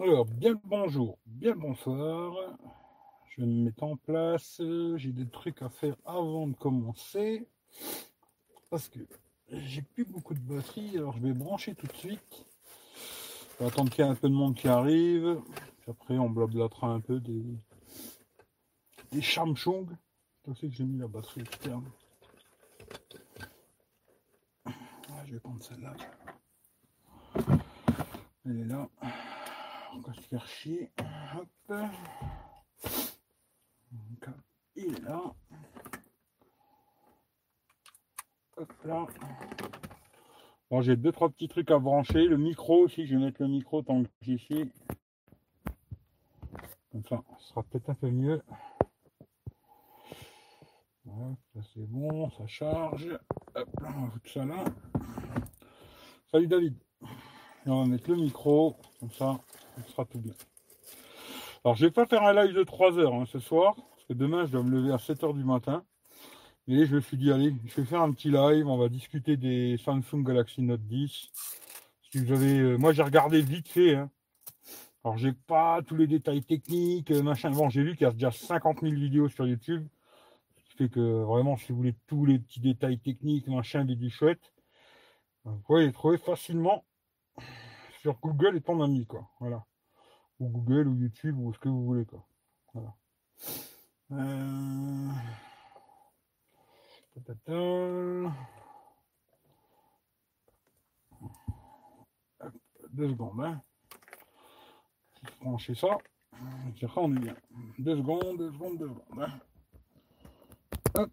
Alors, bien le bonjour, bien le bonsoir. Je vais me mettre en place. J'ai des trucs à faire avant de commencer. Parce que j'ai plus beaucoup de batterie, alors je vais brancher tout de suite. Je vais attendre qu'il y ait un peu de monde qui arrive. Après, on blablatera un peu des, des Samsung. Je sais que j'ai mis la batterie externe. Ah, je vais prendre celle-là. Elle est là. On va se faire chier. Hop. Il est là. Hop là. Bon, j'ai deux, trois petits trucs à brancher. Le micro aussi, je vais mettre le micro tant que j'y suis. Comme ça, ce sera peut-être un peu mieux. Ça c'est bon, ça charge. Hop là, on ça là. Salut David. Et on va mettre le micro, comme ça, ce sera tout bien. Alors, je vais pas faire un live de 3 heures hein, ce soir, parce que demain, je dois me lever à 7 heures du matin. Et je me suis dit, allez, je vais faire un petit live, on va discuter des Samsung Galaxy Note 10. Si vous avez, euh, moi, j'ai regardé vite fait. Hein. Alors, j'ai pas tous les détails techniques, euh, machin. Bon, j'ai vu qu'il y a déjà 50 000 vidéos sur YouTube. Ce qui fait que vraiment, si vous voulez tous les petits détails techniques, machin, des chouette, vous pouvez les trouver facilement sur Google et ton ami, quoi. Voilà. Ou Google ou YouTube ou ce que vous voulez, quoi. Voilà. Euh... Deux secondes, hein. Brancher ça. ça, on est bien. Deux secondes, deux secondes, deux secondes. Hein. Hop.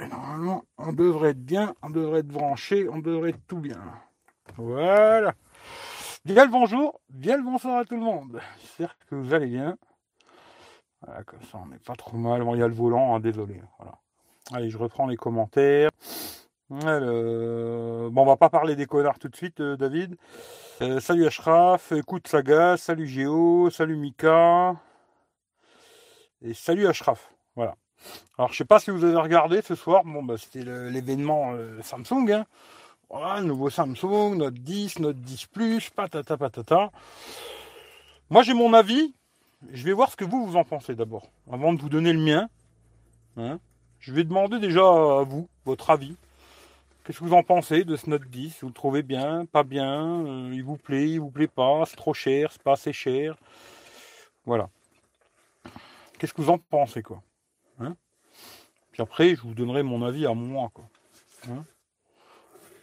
Et normalement, on devrait être bien, on devrait être branché, on devrait être tout bien. Voilà. Bien le bonjour, bien le bonsoir à tout le monde. J'espère que vous allez bien. Voilà, comme ça, on n'est pas trop mal. Il y a le volant, hein, désolé. Allez, je reprends les commentaires. Bon, on va pas parler des connards tout de suite, euh, David. Euh, salut Ashraf, écoute Saga, salut Géo, salut Mika. Et salut Ashraf. Voilà. Alors, je sais pas si vous avez regardé ce soir. Bon, bah, c'était l'événement euh, Samsung. Hein. Voilà, nouveau Samsung, Note 10, Note 10 Plus, patata patata. Moi j'ai mon avis. Je vais voir ce que vous vous en pensez d'abord, avant de vous donner le mien. Hein. je vais demander déjà à vous votre avis. Qu'est-ce que vous en pensez de ce Note 10 Vous le trouvez bien, pas bien? Euh, Il vous plaît, il vous plaît pas? C'est trop cher, c'est pas assez cher? Voilà. Qu'est-ce que vous en pensez quoi hein? Puis après, je vous donnerai mon avis à moi. Hein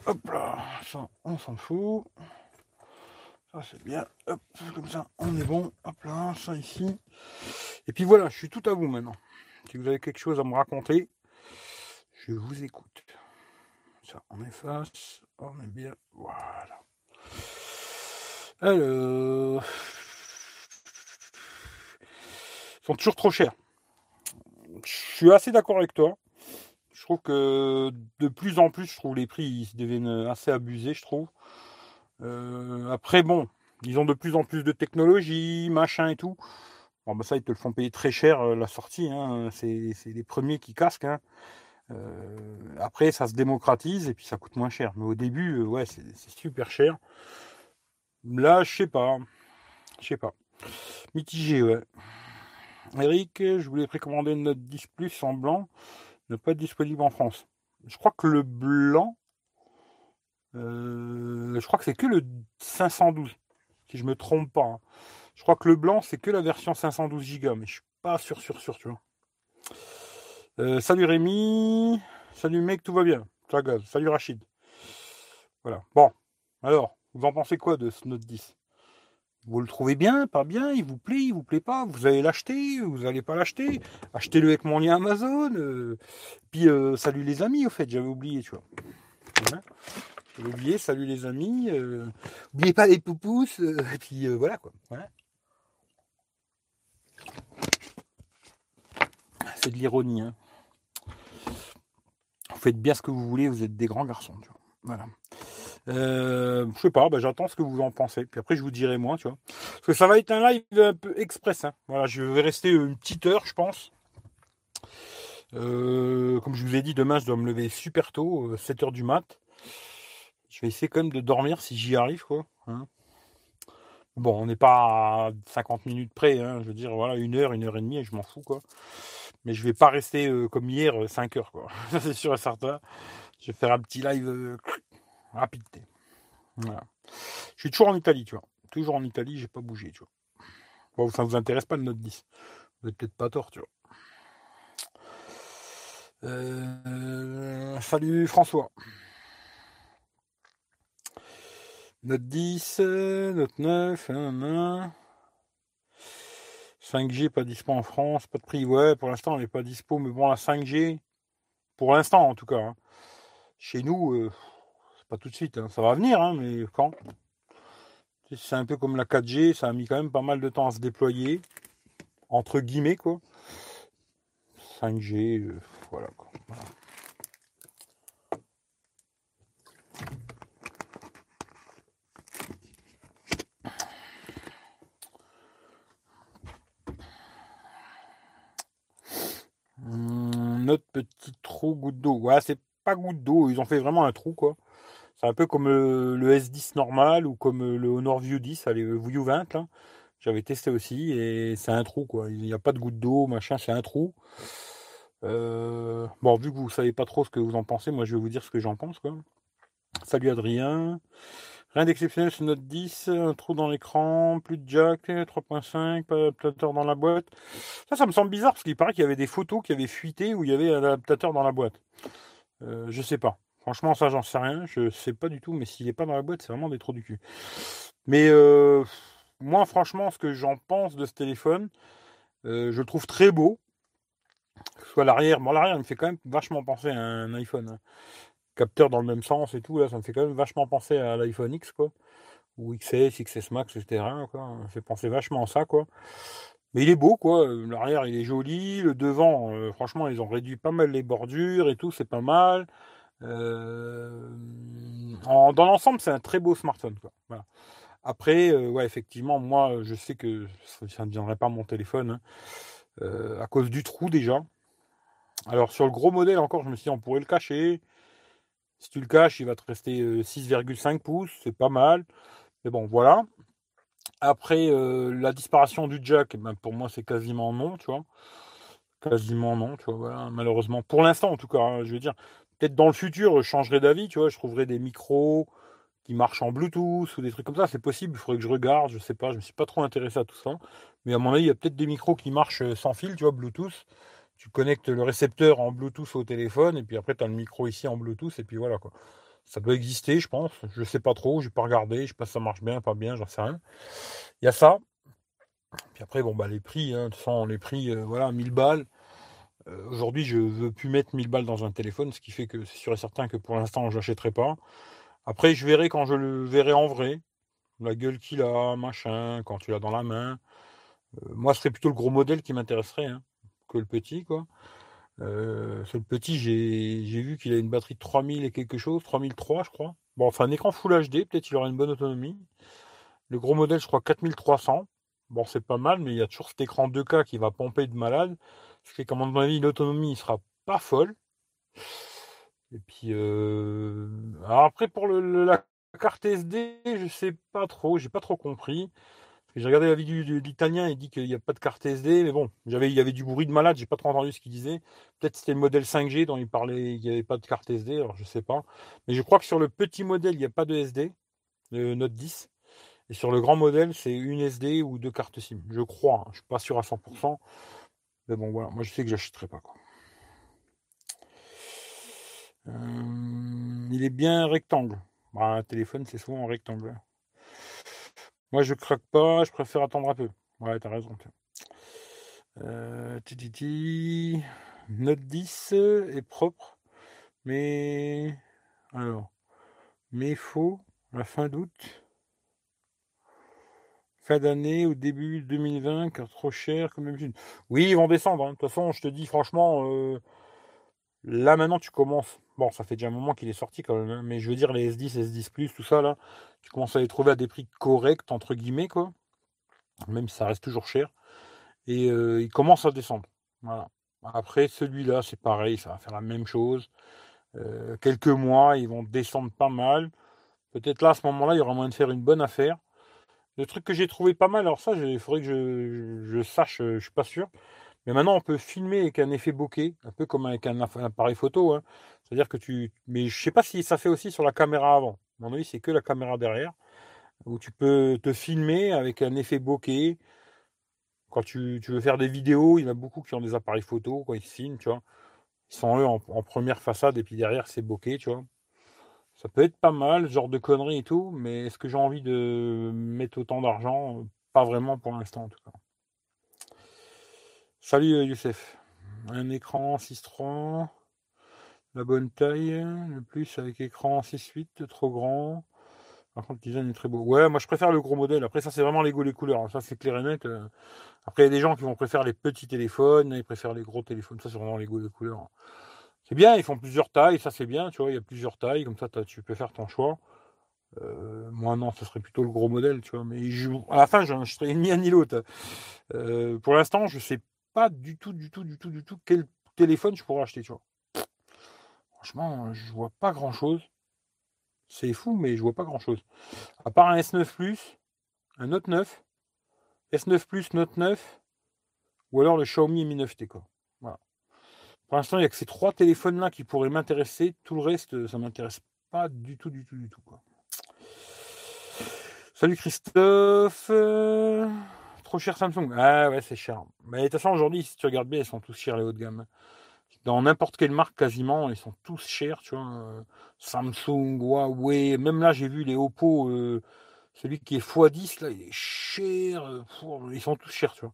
Hop là, ça, on s'en fout. Ça, c'est bien. Hop, comme ça, on est bon. Hop là, ça ici. Et puis voilà, je suis tout à vous maintenant. Si vous avez quelque chose à me raconter, je vous écoute. Ça, on efface. On est bien. Voilà. Alors. Ils sont toujours trop chers. Je suis assez d'accord avec toi trouve que de plus en plus, je trouve les prix ils deviennent assez abusés, je trouve. Euh, après, bon, ils ont de plus en plus de technologie, machin et tout. Bon, bah ça, ils te le font payer très cher euh, la sortie. Hein. C'est les premiers qui casquent. Hein. Euh, après, ça se démocratise et puis ça coûte moins cher. Mais au début, ouais, c'est super cher. Là, je sais pas. Je sais pas. Mitigé, ouais. Eric, je voulais précommander une note 10 Plus en blanc ne pas disponible en France. Je crois que le blanc, euh, je crois que c'est que le 512, si je me trompe pas. Hein. Je crois que le blanc, c'est que la version 512 Go, mais je suis pas sûr, sûr, sûr, tu vois. Euh, salut Rémi, salut mec, tout va bien. Salut Rachid. Voilà. Bon, alors, vous en pensez quoi de ce Note 10 vous le trouvez bien, pas bien, il vous plaît, il vous plaît pas, vous allez l'acheter, vous n'allez pas l'acheter, achetez-le avec mon lien Amazon. Euh, puis euh, salut les amis, au fait, j'avais oublié, tu vois. j'avais oublié, salut les amis. Euh, n'oubliez pas les poupous, et puis voilà quoi. C'est de l'ironie. Hein. Vous faites bien ce que vous voulez, vous êtes des grands garçons. Tu. Voilà. Euh, je sais pas, bah, j'attends ce que vous en pensez. Puis après, je vous dirai moi, tu vois. Parce que ça va être un live un peu express. Hein. Voilà, je vais rester une petite heure, je pense. Euh, comme je vous ai dit, demain, je dois me lever super tôt, 7 euh, heures du mat. Je vais essayer quand même de dormir si j'y arrive, quoi. Hein. Bon, on n'est pas à 50 minutes près, hein, je veux dire, voilà, une heure, une heure et demie, je m'en fous, quoi. Mais je vais pas rester euh, comme hier, 5 heures, quoi. c'est sûr et certain. Je vais faire un petit live Voilà. Je suis toujours en Italie, tu vois. Toujours en Italie, j'ai pas bougé, tu vois. Bon, ça vous intéresse pas le Note 10. Vous n'avez peut-être pas tort, tu vois. Euh, salut François. Note 10, Note 9, 5G pas dispo en France, pas de prix. Ouais, pour l'instant, elle n'est pas dispo, mais bon, la 5G, pour l'instant en tout cas, hein. chez nous, euh, pas tout de suite. Hein. Ça va venir, hein, mais quand? C'est un peu comme la 4G, ça a mis quand même pas mal de temps à se déployer, entre guillemets, quoi. 5G, euh, voilà, quoi. notre petit trou goutte d'eau. Ouais, c'est pas goutte d'eau, ils ont fait vraiment un trou, quoi. C'est un peu comme le, S10 normal ou comme le Honor View 10, le View 20, là. J'avais testé aussi et c'est un trou, quoi. Il n'y a pas de goutte d'eau, machin, c'est un trou. Euh, bon, vu que vous savez pas trop ce que vous en pensez, moi je vais vous dire ce que j'en pense, quoi. Salut Adrien. Rien d'exceptionnel sur Note 10, un trou dans l'écran, plus de jack, 3.5, pas d'adaptateur dans la boîte. Ça, ça me semble bizarre parce qu'il paraît qu'il y avait des photos qui avaient fuité où il y avait un adaptateur dans la boîte. Euh, je sais pas. Franchement, ça, j'en sais rien. Je sais pas du tout, mais s'il n'est pas dans la boîte, c'est vraiment des trous du cul. Mais euh, moi, franchement, ce que j'en pense de ce téléphone, euh, je le trouve très beau. Soit l'arrière, bon, l'arrière, il me fait quand même vachement penser à un iPhone. Hein capteur dans le même sens et tout, là, ça me fait quand même vachement penser à l'iPhone X, quoi. Ou XS, XS Max, etc. Ça fait penser vachement à ça. Mais il est beau, quoi. L'arrière, il est joli. Le devant, euh, franchement, ils ont réduit pas mal les bordures et tout, c'est pas mal. Euh, dans l'ensemble, c'est un très beau smartphone, quoi. Après, euh, ouais, effectivement, moi, je sais que ça ne viendrait pas mon téléphone hein. à cause du trou déjà. Alors sur le gros modèle encore, je me suis dit on pourrait le cacher. Si tu le caches, il va te rester 6,5 euh, pouces, c'est pas mal. Mais bon, voilà. Après, euh, la disparition du jack, ben, pour moi, c'est quasiment non, tu vois. Quasiment non, tu vois, malheureusement. Pour l'instant, en tout cas, hein, je veux dire, peut-être dans le futur, je changerai d'avis, tu vois, je trouverai des micros qui marchent en Bluetooth ou des trucs comme ça, c'est possible, il faudrait que je regarde, je sais pas, je me suis pas trop intéressé à tout ça. Mais à mon avis, il y a peut-être des micros qui marchent euh, sans fil, tu vois, Bluetooth tu connectes le récepteur en Bluetooth au téléphone, et puis après, tu as le micro ici en Bluetooth, et puis voilà quoi. Ça doit exister, je pense. Je sais pas trop, j'ai pas regardé, je sais pas si ça marche bien, pas bien, j'en sais rien. Il y a ça. Puis après, bon, bah, les prix, hein, les prix, euh, voilà, 1000 balles. Euh, aujourd'hui, je veux plus mettre 1000 balles dans un téléphone, ce qui fait que c'est sûr et certain que pour l'instant, je n'achèterai pas. Après, je verrai quand je le verrai en vrai, la gueule qu'il a, machin, quand tu l'as dans la main. Euh, moi, ce serait plutôt le gros modèle qui m'intéresserait. Hein que le petit, quoi. Euh, le petit, j'ai vu qu'il a une batterie de 3000 et quelque chose, 3003 je crois. Bon, enfin un écran Full HD, peut-être qu'il aura une bonne autonomie. Le gros modèle, je crois 4300. Bon, c'est pas mal, mais il y a toujours cet écran 2K qui va pomper de malade. Ce qui fait qu'à mon avis, l'autonomie ne sera pas folle. Et puis, euh... alors après, pour le, la carte SD, je sais pas trop, j'ai pas trop compris. J'ai regardé la vidéo de l'italien, il dit qu'il n'y a pas de carte SD, mais bon, il y avait du bruit de malade, j'ai pas trop entendu ce qu'il disait. Peut-être c'était le modèle 5G dont il parlait, il n'y avait pas de carte SD, alors je sais pas. Mais je crois que sur le petit modèle, il n'y a pas de SD, le Note 10. Et sur le grand modèle, c'est une SD ou deux cartes SIM. Je crois, je hein, je suis pas sûr à 100%. Mais bon, voilà, moi je sais que j'achèterai pas. Quoi. Euh, il est bien rectangle. Bah, un téléphone, c'est souvent en rectangle. Moi, je craque pas, je préfère attendre un peu. Ouais, t'as raison. Euh, titi, Note 10 est propre, mais alors, mais faux, la fin d'août, fin d'année ou début 2020, car trop cher comme d'habitude. Oui, ils vont descendre. Hein. De toute façon, je te dis franchement, euh, là maintenant tu commences. Bon, ça fait déjà un moment qu'il est sorti quand même, hein, mais je veux dire les S10, S10 tout ça là, tu commences à les trouver à des prix corrects, entre guillemets, quoi. Même si ça reste toujours cher. Et euh, il commence à descendre. Voilà. Après, celui-là, c'est pareil, ça va faire la même chose. Euh, quelques mois, ils vont descendre pas mal. Peut-être là, à ce moment-là, il y aura moyen de faire une bonne affaire. Le truc que j'ai trouvé pas mal, alors ça, il faudrait que je, je, sache, euh, je suis pas sûr. Mais maintenant, on peut filmer avec un effet bokeh, un peu comme avec un, appareil photo. Hein. C'est-à-dire que tu. Mais je sais pas si ça fait aussi sur la caméra avant. À mon avis, c'est que la caméra derrière. Où tu peux te filmer avec un effet bokeh. Quand tu, veux faire des vidéos, il y en a beaucoup qui ont des appareils photo quand ils filment, tu vois. Ils sont eux en, première façade et puis derrière c'est bokeh, tu vois. Ça peut être pas mal, genre de conneries et tout, mais est-ce que j'ai envie de mettre autant d'argent? Pas vraiment pour l'instant en tout cas. Salut euh, Youssef. Un écran 6.3, la bonne taille, le plus avec écran 6.8, trop grand. Par contre, le design est très beau. Ouais, moi je préfère le gros modèle. Après, ça c'est vraiment les goûts, les couleurs. Ça c'est clair et net. Euh. Après, il y a des gens qui vont préférer les petits téléphones, ils préfèrent les gros téléphones. Ça c'est vraiment les goûts, couleurs. C'est bien, ils font plusieurs tailles, ça c'est bien, tu vois, il y a plusieurs tailles, comme ça tu peux faire ton choix. Euh, moi non, ce serait plutôt le gros modèle, tu vois, mais à la fin, je serais ni un ni l'autre. Euh, pour l'instant, je sais pas du tout, du tout, du tout, du tout quel téléphone je pourrais acheter, tu vois. Franchement, je vois pas grand chose. C'est fou, mais je vois pas grand chose. À part un S9 Plus, un Note 9, S9 Plus, Note 9, ou alors le Xiaomi Mi 9T, quoi. Pour l'instant, il n'y a que ces trois téléphones-là qui pourraient m'intéresser. Tout le reste, ça ne m'intéresse pas du tout, du tout, du tout. Salut Christophe. trop cher Samsung. Ah ouais, c'est cher. Mais de toute façon, aujourd'hui, si tu regardes bien, ils sont tous chers les hauts de gamme. Dans n'importe quelle marque, quasiment, ils sont tous chers. Tu vois. Samsung, Huawei. Même là, j'ai vu les Oppo. Euh, celui qui est x10, là, il est cher. Ils sont tous chers, tu vois.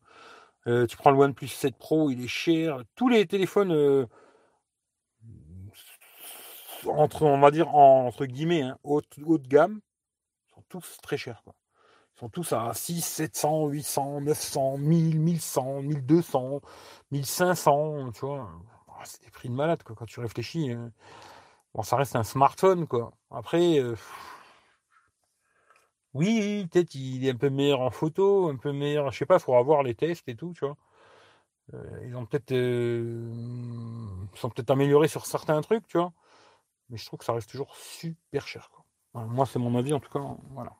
Euh, tu prends le OnePlus 7 Pro, il est cher. Tous les téléphones euh, entre, on va dire entre guillemets, hein, haut, de gamme, sont tous très chers. Ils sont tous à 6, 700, 800, 900, 1000, 1100, 1200, 1500, tu vois. Ah, c'est des prix de malade quoi, quand tu réfléchis. Hein. Bon, ça reste un smartphone, quoi. Après, euh, oui, peut-être il est un peu meilleur en photo, un peu meilleur, je sais pas, il faudra voir les tests et tout, tu vois. Euh, ils ont peut-être euh, sont peut-être améliorés sur certains trucs, tu vois. Mais je trouve que ça reste toujours super cher. Quoi. moi, c'est mon avis en tout cas. Voilà.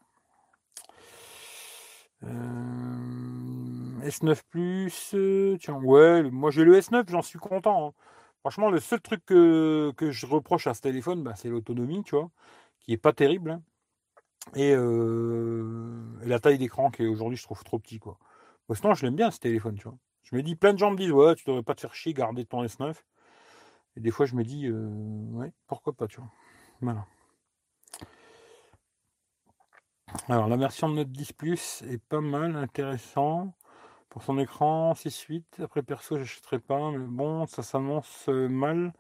Euh, S9 Plus, tiens, ouais, moi j'ai le S9, j'en suis content. Hein. Franchement, le seul truc que, je reproche à ce téléphone, bah, c'est l'autonomie, tu vois, qui est pas terrible. Hein. Euh, et, la taille d'écran qui est aujourd'hui, je trouve trop petit, quoi. sinon, je l'aime bien ce téléphone, tu vois. Je me dis, plein de gens me disent, ouais, tu devrais pas te faire chier, garder ton S9. Et des fois, je me dis, euh, ouais, pourquoi pas, tu vois. Voilà. Alors, la version de Note 10 Plus est pas mal, intéressant. Pour son écran 6.8. Après, perso, j'achèterai pas, mais bon, ça s'annonce mal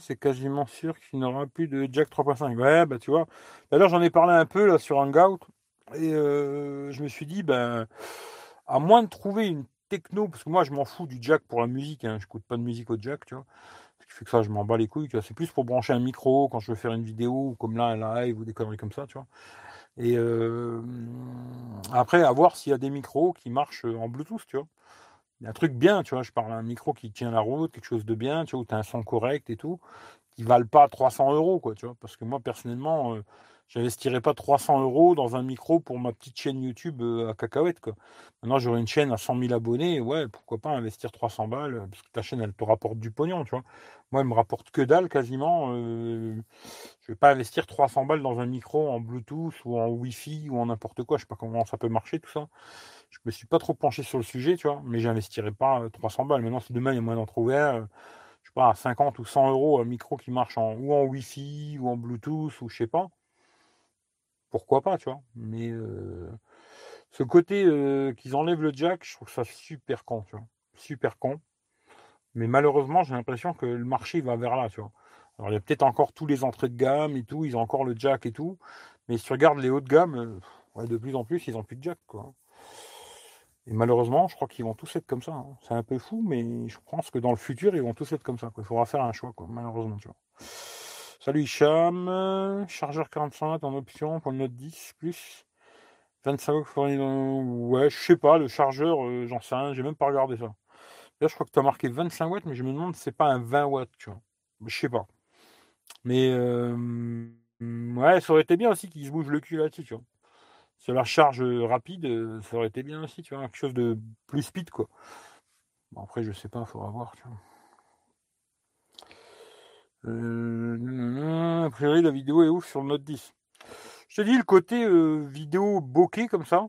c'est quasiment sûr qu'il n'aura plus de jack 3.5. Ouais, bah tu vois. D'ailleurs, j'en ai parlé un peu là sur Hangout. Et euh, je me suis dit, ben, à moins de trouver une techno, parce que moi je m'en fous du jack pour la musique, hein, je n'écoute pas de musique au jack, tu vois. Ce qui fait que ça, je m'en bats les couilles. C'est plus pour brancher un micro quand je veux faire une vidéo, comme là, un live ou des conneries comme ça, tu vois. Et euh, après, à voir s'il y a des micros qui marchent en Bluetooth, tu vois un truc bien, tu vois, je parle d'un micro qui tient la route, quelque chose de bien, tu vois, où tu as un son correct et tout, qui ne valent pas 300 euros, quoi, tu vois, parce que moi, personnellement, euh, j'investirais pas 300 euros dans un micro pour ma petite chaîne YouTube euh, à cacahuète, quoi. Maintenant, j'aurais une chaîne à 100 000 abonnés, ouais, pourquoi pas investir 300 balles, parce que ta chaîne, elle te rapporte du pognon, tu vois. Moi, elle me rapporte que dalle, quasiment. Euh, je vais pas investir 300 balles dans un micro en Bluetooth ou en Wi-Fi ou en n'importe quoi, je sais pas comment ça peut marcher, tout ça je me suis pas trop penché sur le sujet, tu vois, mais j'investirais pas 300 euh, balles. Maintenant, si demain il y a moyen d'en trouver euh, je sais pas, à 50 ou 100 euros, un micro qui marche en, ou en Wi-Fi ou en Bluetooth ou je sais pas, pourquoi pas, tu vois. Mais ce côté qu'ils enlèvent le jack, je trouve ça super con, tu vois. Super con. Mais malheureusement, j'ai l'impression que le marché va vers là, tu vois. Alors il y a peut-être encore tous les entrées de gamme et tout, ils ont encore le jack et tout. Mais si tu regardes les hauts de gamme, de plus en plus, ils n'ont plus de jack, quoi. Et malheureusement, je crois qu'ils vont tous être comme ça. Hein. C'est un peu fou, mais je pense que dans le futur, ils vont tous être comme ça. Il faudra faire un choix, quoi, malheureusement. Tu vois. Salut Hicham, chargeur 45 en option pour le Note 10 plus. 25 watts fourni dans... Ouais, je sais pas, le chargeur, euh, j'en sais rien, j'ai même pas regardé ça. Là, je crois que tu as marqué 25 watts, mais je me demande si c'est pas un 20 watts, tu vois. Je sais pas. Mais euh, ouais, ça aurait été bien aussi qu'il se bouge le cul là-dessus, tu vois. La charge rapide, ça aurait été bien aussi, tu vois, quelque chose de plus speed, quoi. Bon, après, je sais pas, il faudra voir, tu vois. a priori, la vidéo est ouf sur le Note 10. Je te dis, le côté vidéo bokeh comme ça,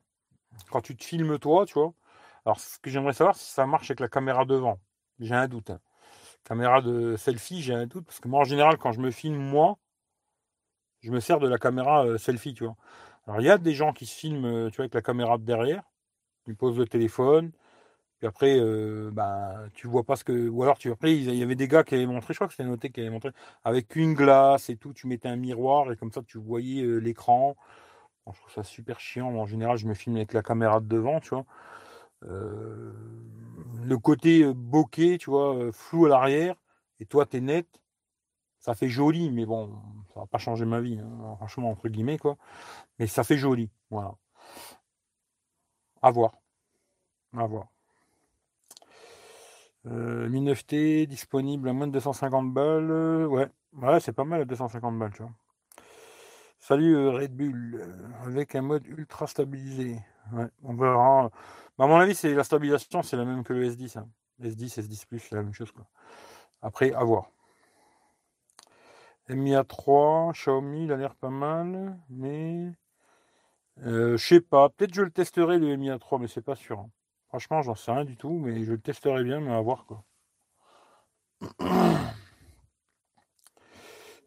quand tu te filmes toi, tu vois. Alors, ce que j'aimerais savoir, si ça marche avec la caméra devant. J'ai un doute. Hein. Caméra de selfie, j'ai un doute. Parce que moi, en général, quand je me filme, moi, je me sers de la caméra selfie, tu vois. Alors, il y a des gens qui se filment, tu vois, avec la caméra de derrière. Ils posent le téléphone. Puis après, bah, tu vois pas ce que. Ou alors, tu après, il y avait des gars qui avaient montré, je crois que c'était noté qui avaient montré, avec une glace et tout, tu mettais un miroir et comme ça, tu voyais l'écran. je trouve ça super chiant. En général, je me filme avec la caméra de devant, tu vois. le côté bokeh, tu vois, flou à l'arrière, et toi, tu es net, ça fait joli, mais bon, ça va pas changer ma vie, hein, franchement, entre guillemets, quoi. Mais ça fait joli, voilà. À voir. À voir. Euh, 9T disponible à moins de 250 balles. ouais, ouais c'est pas mal à 250 balles, tu vois. Salut euh, Red Bull, euh, avec un mode ultra stabilisé. Ouais, on verra. Bah, à mon avis, c'est la stabilisation, c'est la même que le S10. S10, S10 Plus, c'est la même chose. Quoi. Après, à voir. Mi A3, Xiaomi, il a l'air pas mal, mais euh, je sais pas. Peut-être je le testerai le Mi A3, mais c'est pas sûr. Hein. Franchement, j'en sais rien du tout, mais je le testerai bien, mais à voir quoi.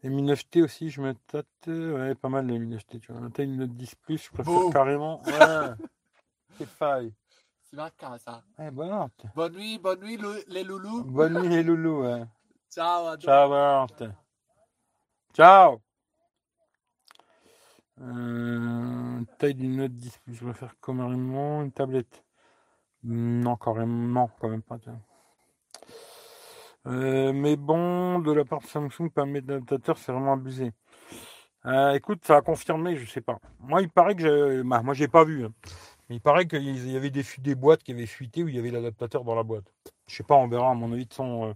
Les Mi 9T aussi, je me tâte. Ouais, pas mal les Mi 9T. Tu vois, t'as une Note 10 Plus, je préfère carrément. Ouais, c'est faille. C'est. Ouais, bonne, bonne nuit, bonne nuit les loulous. Bonne nuit les loulous, ouais. Ciao. Ciao, Ciao. Euh, taille d'une Note 10 Plus, je préfère carrément une tablette. Non, carrément, quand même pas. Euh, mais bon, de la part de Samsung, pas d'adaptateur, c'est vraiment abusé. Euh, écoute, ça a confirmé, je sais pas. Moi, il paraît que j'ai. Bah, moi, j'ai pas vu. Hein. Mais il paraît qu'il y avait des, des boîtes qui avaient fuité où il y avait l'adaptateur dans la boîte. Je sais pas, on verra. À mon avis, de son.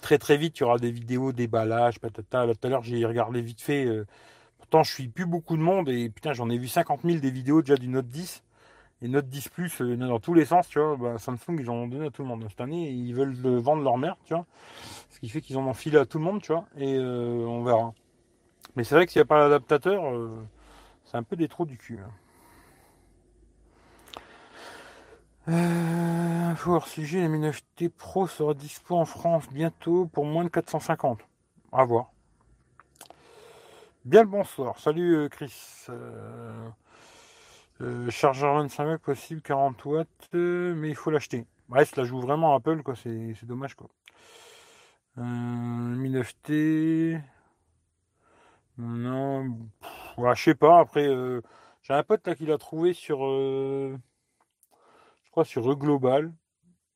Très très vite, il y aura des vidéos, déballage, patata. tout à l'heure, j'ai regardé vite fait. pourtant, je suis plus beaucoup de monde et putain, j'en ai vu 50 000 des vidéos déjà du Note 10. Et Note 10 Plus, euh, dans tous les sens, tu vois, bah, Samsung, ils en ont donné à tout le monde. Cette année, ils veulent vendre leur merde, tu vois. Ce qui fait qu'ils en ont filé à tout le monde, tu vois. Et euh, on verra. Mais c'est vrai que s'il n'y a pas l'adaptateur, euh, c'est un peu des trous du cul. Hein. Euh, hors sujet, la 9T Pro sera dispo en France bientôt pour moins de 450. À voir. Bien le bonsoir. Salut Chris. Euh, chargeur 25 watts possible, 40 watts, euh, mais il faut l'acheter. Bref, la joue vraiment Apple, quoi, c'est, dommage, quoi. Euh, Mi 9T. Non, je sais pas. Après, j'ai un pote là qui l'a trouvé sur, sur E Global,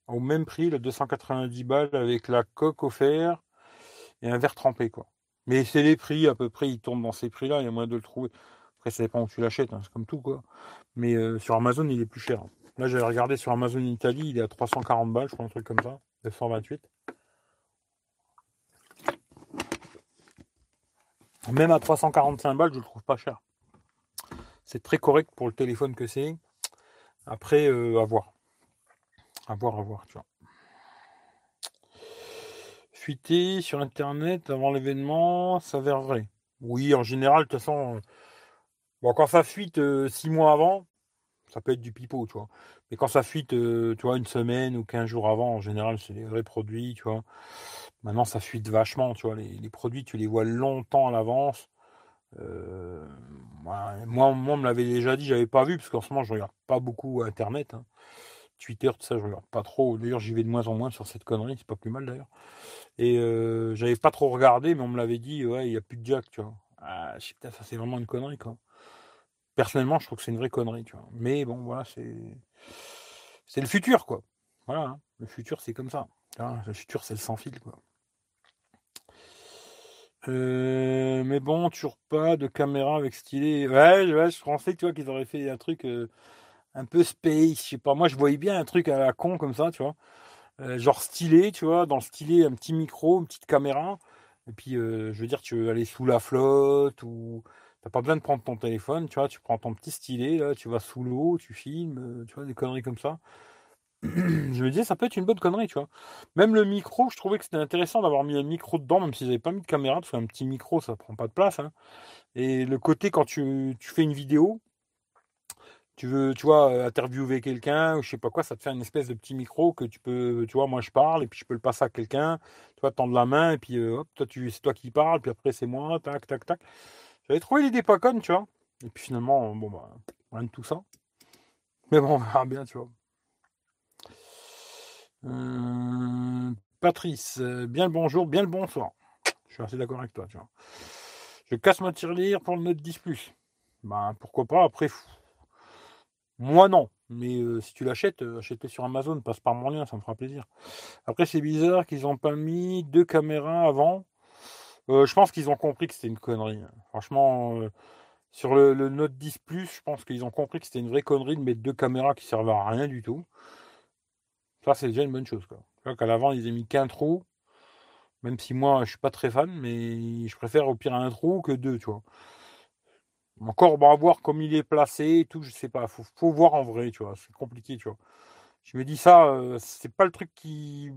au même prix, le 290 balles avec la coque offerte et un verre trempé, quoi. Mais c'est les prix à peu près, ils tournent dans ces prix-là, il y a moyen de le trouver. Après, ça dépend où tu l'achètes, hein, c'est comme tout, quoi. Mais euh, sur Amazon, il est plus cher. Là, j'avais regardé sur Amazon Italie, il est à 340 balles, je crois, un truc comme ça. 928. Même à 345 balles, je le trouve pas cher. C'est très correct pour le téléphone que c'est. Après, euh, à voir. À voir, à voir, tu vois. Fuiter sur Internet avant l'événement, ça vrai. Oui, en général, de toute façon, Bon, quand ça fuite euh, six mois avant, ça peut être du pipeau, tu vois. Mais quand ça fuite, euh, tu vois, une semaine ou quinze jours avant, en général, c'est des vrais produits, tu vois. Maintenant, ça fuite vachement, tu vois. Les, produits, tu les vois longtemps à l'avance. Euh, moi, moi, on me l'avait déjà dit, j'avais pas vu, parce qu'en ce moment, je regarde pas beaucoup Internet. Hein. Twitter, tout ça, je regarde pas trop. D'ailleurs, j'y vais de moins en moins sur cette connerie, c'est pas plus mal d'ailleurs. Et j'avais pas trop regardé, mais on me l'avait dit, ouais, il n'y a plus de jack, tu vois. Ah, ça c'est vraiment une connerie, quoi personnellement, je trouve que c'est une vraie connerie, tu vois. Mais bon, voilà, c'est c'est le futur, quoi. Voilà, hein. le futur, c'est comme ça. le futur, c'est le sans fil, quoi. Euh, mais bon, toujours pas de caméra avec stylé. Ouais, je pensais tu vois, qu'ils auraient fait un truc euh, un peu space. Je sais pas, moi, je voyais bien un truc à la con comme ça, tu vois. Euh, genre stylé, tu vois, dans le stylé, un petit micro, une petite caméra. Et puis, je veux dire, tu veux aller sous la flotte ou T'as pas besoin de prendre ton téléphone, tu vois, tu prends ton petit stylet, là, tu vas sous l'eau, tu filmes, tu vois, des conneries comme ça. je me disais, ça peut être une bonne connerie, tu vois. Même le micro, je trouvais que c'était intéressant d'avoir mis un micro dedans, même s'ils n'avaient pas mis de caméra, parce qu'un petit micro, ça prend pas de place. hein. Et le côté, quand tu, fais une vidéo, tu veux, tu vois, euh, interviewer quelqu'un ou je sais pas quoi, ça te fait une espèce de petit micro que tu peux, tu vois, moi je parle et puis je peux le passer à quelqu'un, tu vois, tendre la main et puis euh, hop, toi tu, c'est toi qui parles, puis après c'est moi, tac, tac, tac. J'avais trouvé l'idée pas conne, tu vois. Et puis finalement, bon bah, rien de tout ça. Mais bon, on verra bien, tu vois. Euh, Patrice, euh, bien le bonjour, bien le bonsoir. Je suis assez d'accord avec toi, tu vois. Je casse ma tirelire pour le Note 10 Plus. Ben pourquoi pas, après. Moi non, mais euh, si tu l'achètes, achète-le sur Amazon, passe par mon lien, ça me fera plaisir. Après, c'est bizarre qu'ils n'ont pas mis deux caméras avant. Je pense qu'ils ont compris que c'était une connerie. Franchement, sur le, le Note 10 Plus, je pense qu'ils ont compris que c'était une vraie connerie de mettre deux caméras qui servent à rien du tout. Ça, c'est déjà une bonne chose. Quoi. Qu'à l'avant, ils aient mis qu'un trou. Même si moi, je suis pas très fan, mais je préfère au pire un trou que deux, tu vois. Encore, bon, à voir comme il est placé et tout, je sais pas. Faut, voir en vrai, tu vois. C'est compliqué, tu vois. Je me dis ça, euh, c'est pas le truc qui.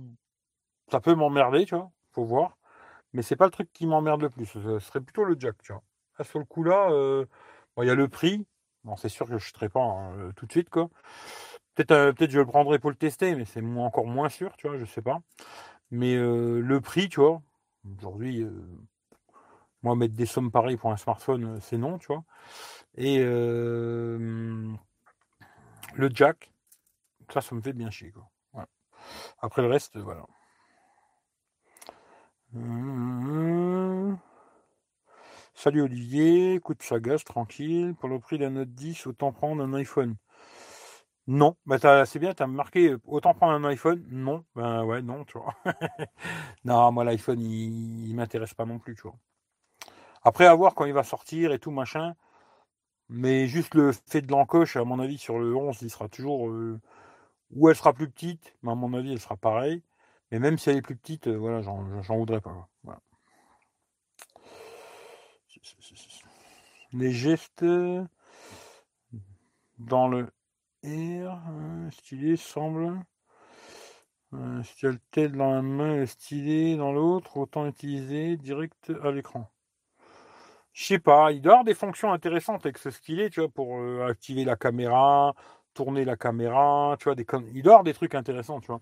Ça peut m'emmerder, tu vois. Faut voir. Mais c'est pas le truc qui m'emmerde le plus. Ce serait plutôt le jack, tu vois. Sur le coup là, euh, il y a le prix. Bon, c'est sûr que je ne serai pas hein, euh, tout de suite, quoi. Peut-être euh, peut-être je le prendrai pour le tester, mais c'est encore moins sûr, tu vois, je sais pas. Mais euh, le prix, tu vois, aujourd'hui, euh, moi, mettre des sommes pareilles pour un smartphone, euh, c'est non, tu vois. Et le jack, ça, ça me fait bien chier, quoi. Après le reste, voilà. Salut Olivier, écoute, ça gaz, tranquille. Pour le prix d'un Note 10, autant prendre un iPhone. Non, bah c'est bien, tu as marqué euh, autant prendre un iPhone. Non, ben ouais, non, tu vois. non, moi l'iPhone, il, il m'intéresse pas non plus, tu vois. Après, à voir quand il va sortir et tout, machin. Mais juste le fait de l'encoche, à mon avis, sur le 11, il sera toujours. euh, ou elle sera plus petite, mais à mon avis, elle sera pareille. Mais même si elle est plus petite, euh, voilà, j'en voudrais pas. Les gestes dans le R, euh, stylet semble. Si tel dans la main et le stylet dans l'autre, autant utiliser direct à l'écran. Je sais pas, il doit avoir des fonctions intéressantes avec ce stylet, tu vois, pour euh, activer la caméra, tourner la caméra, tu vois, des il doit avoir des trucs intéressants, tu vois.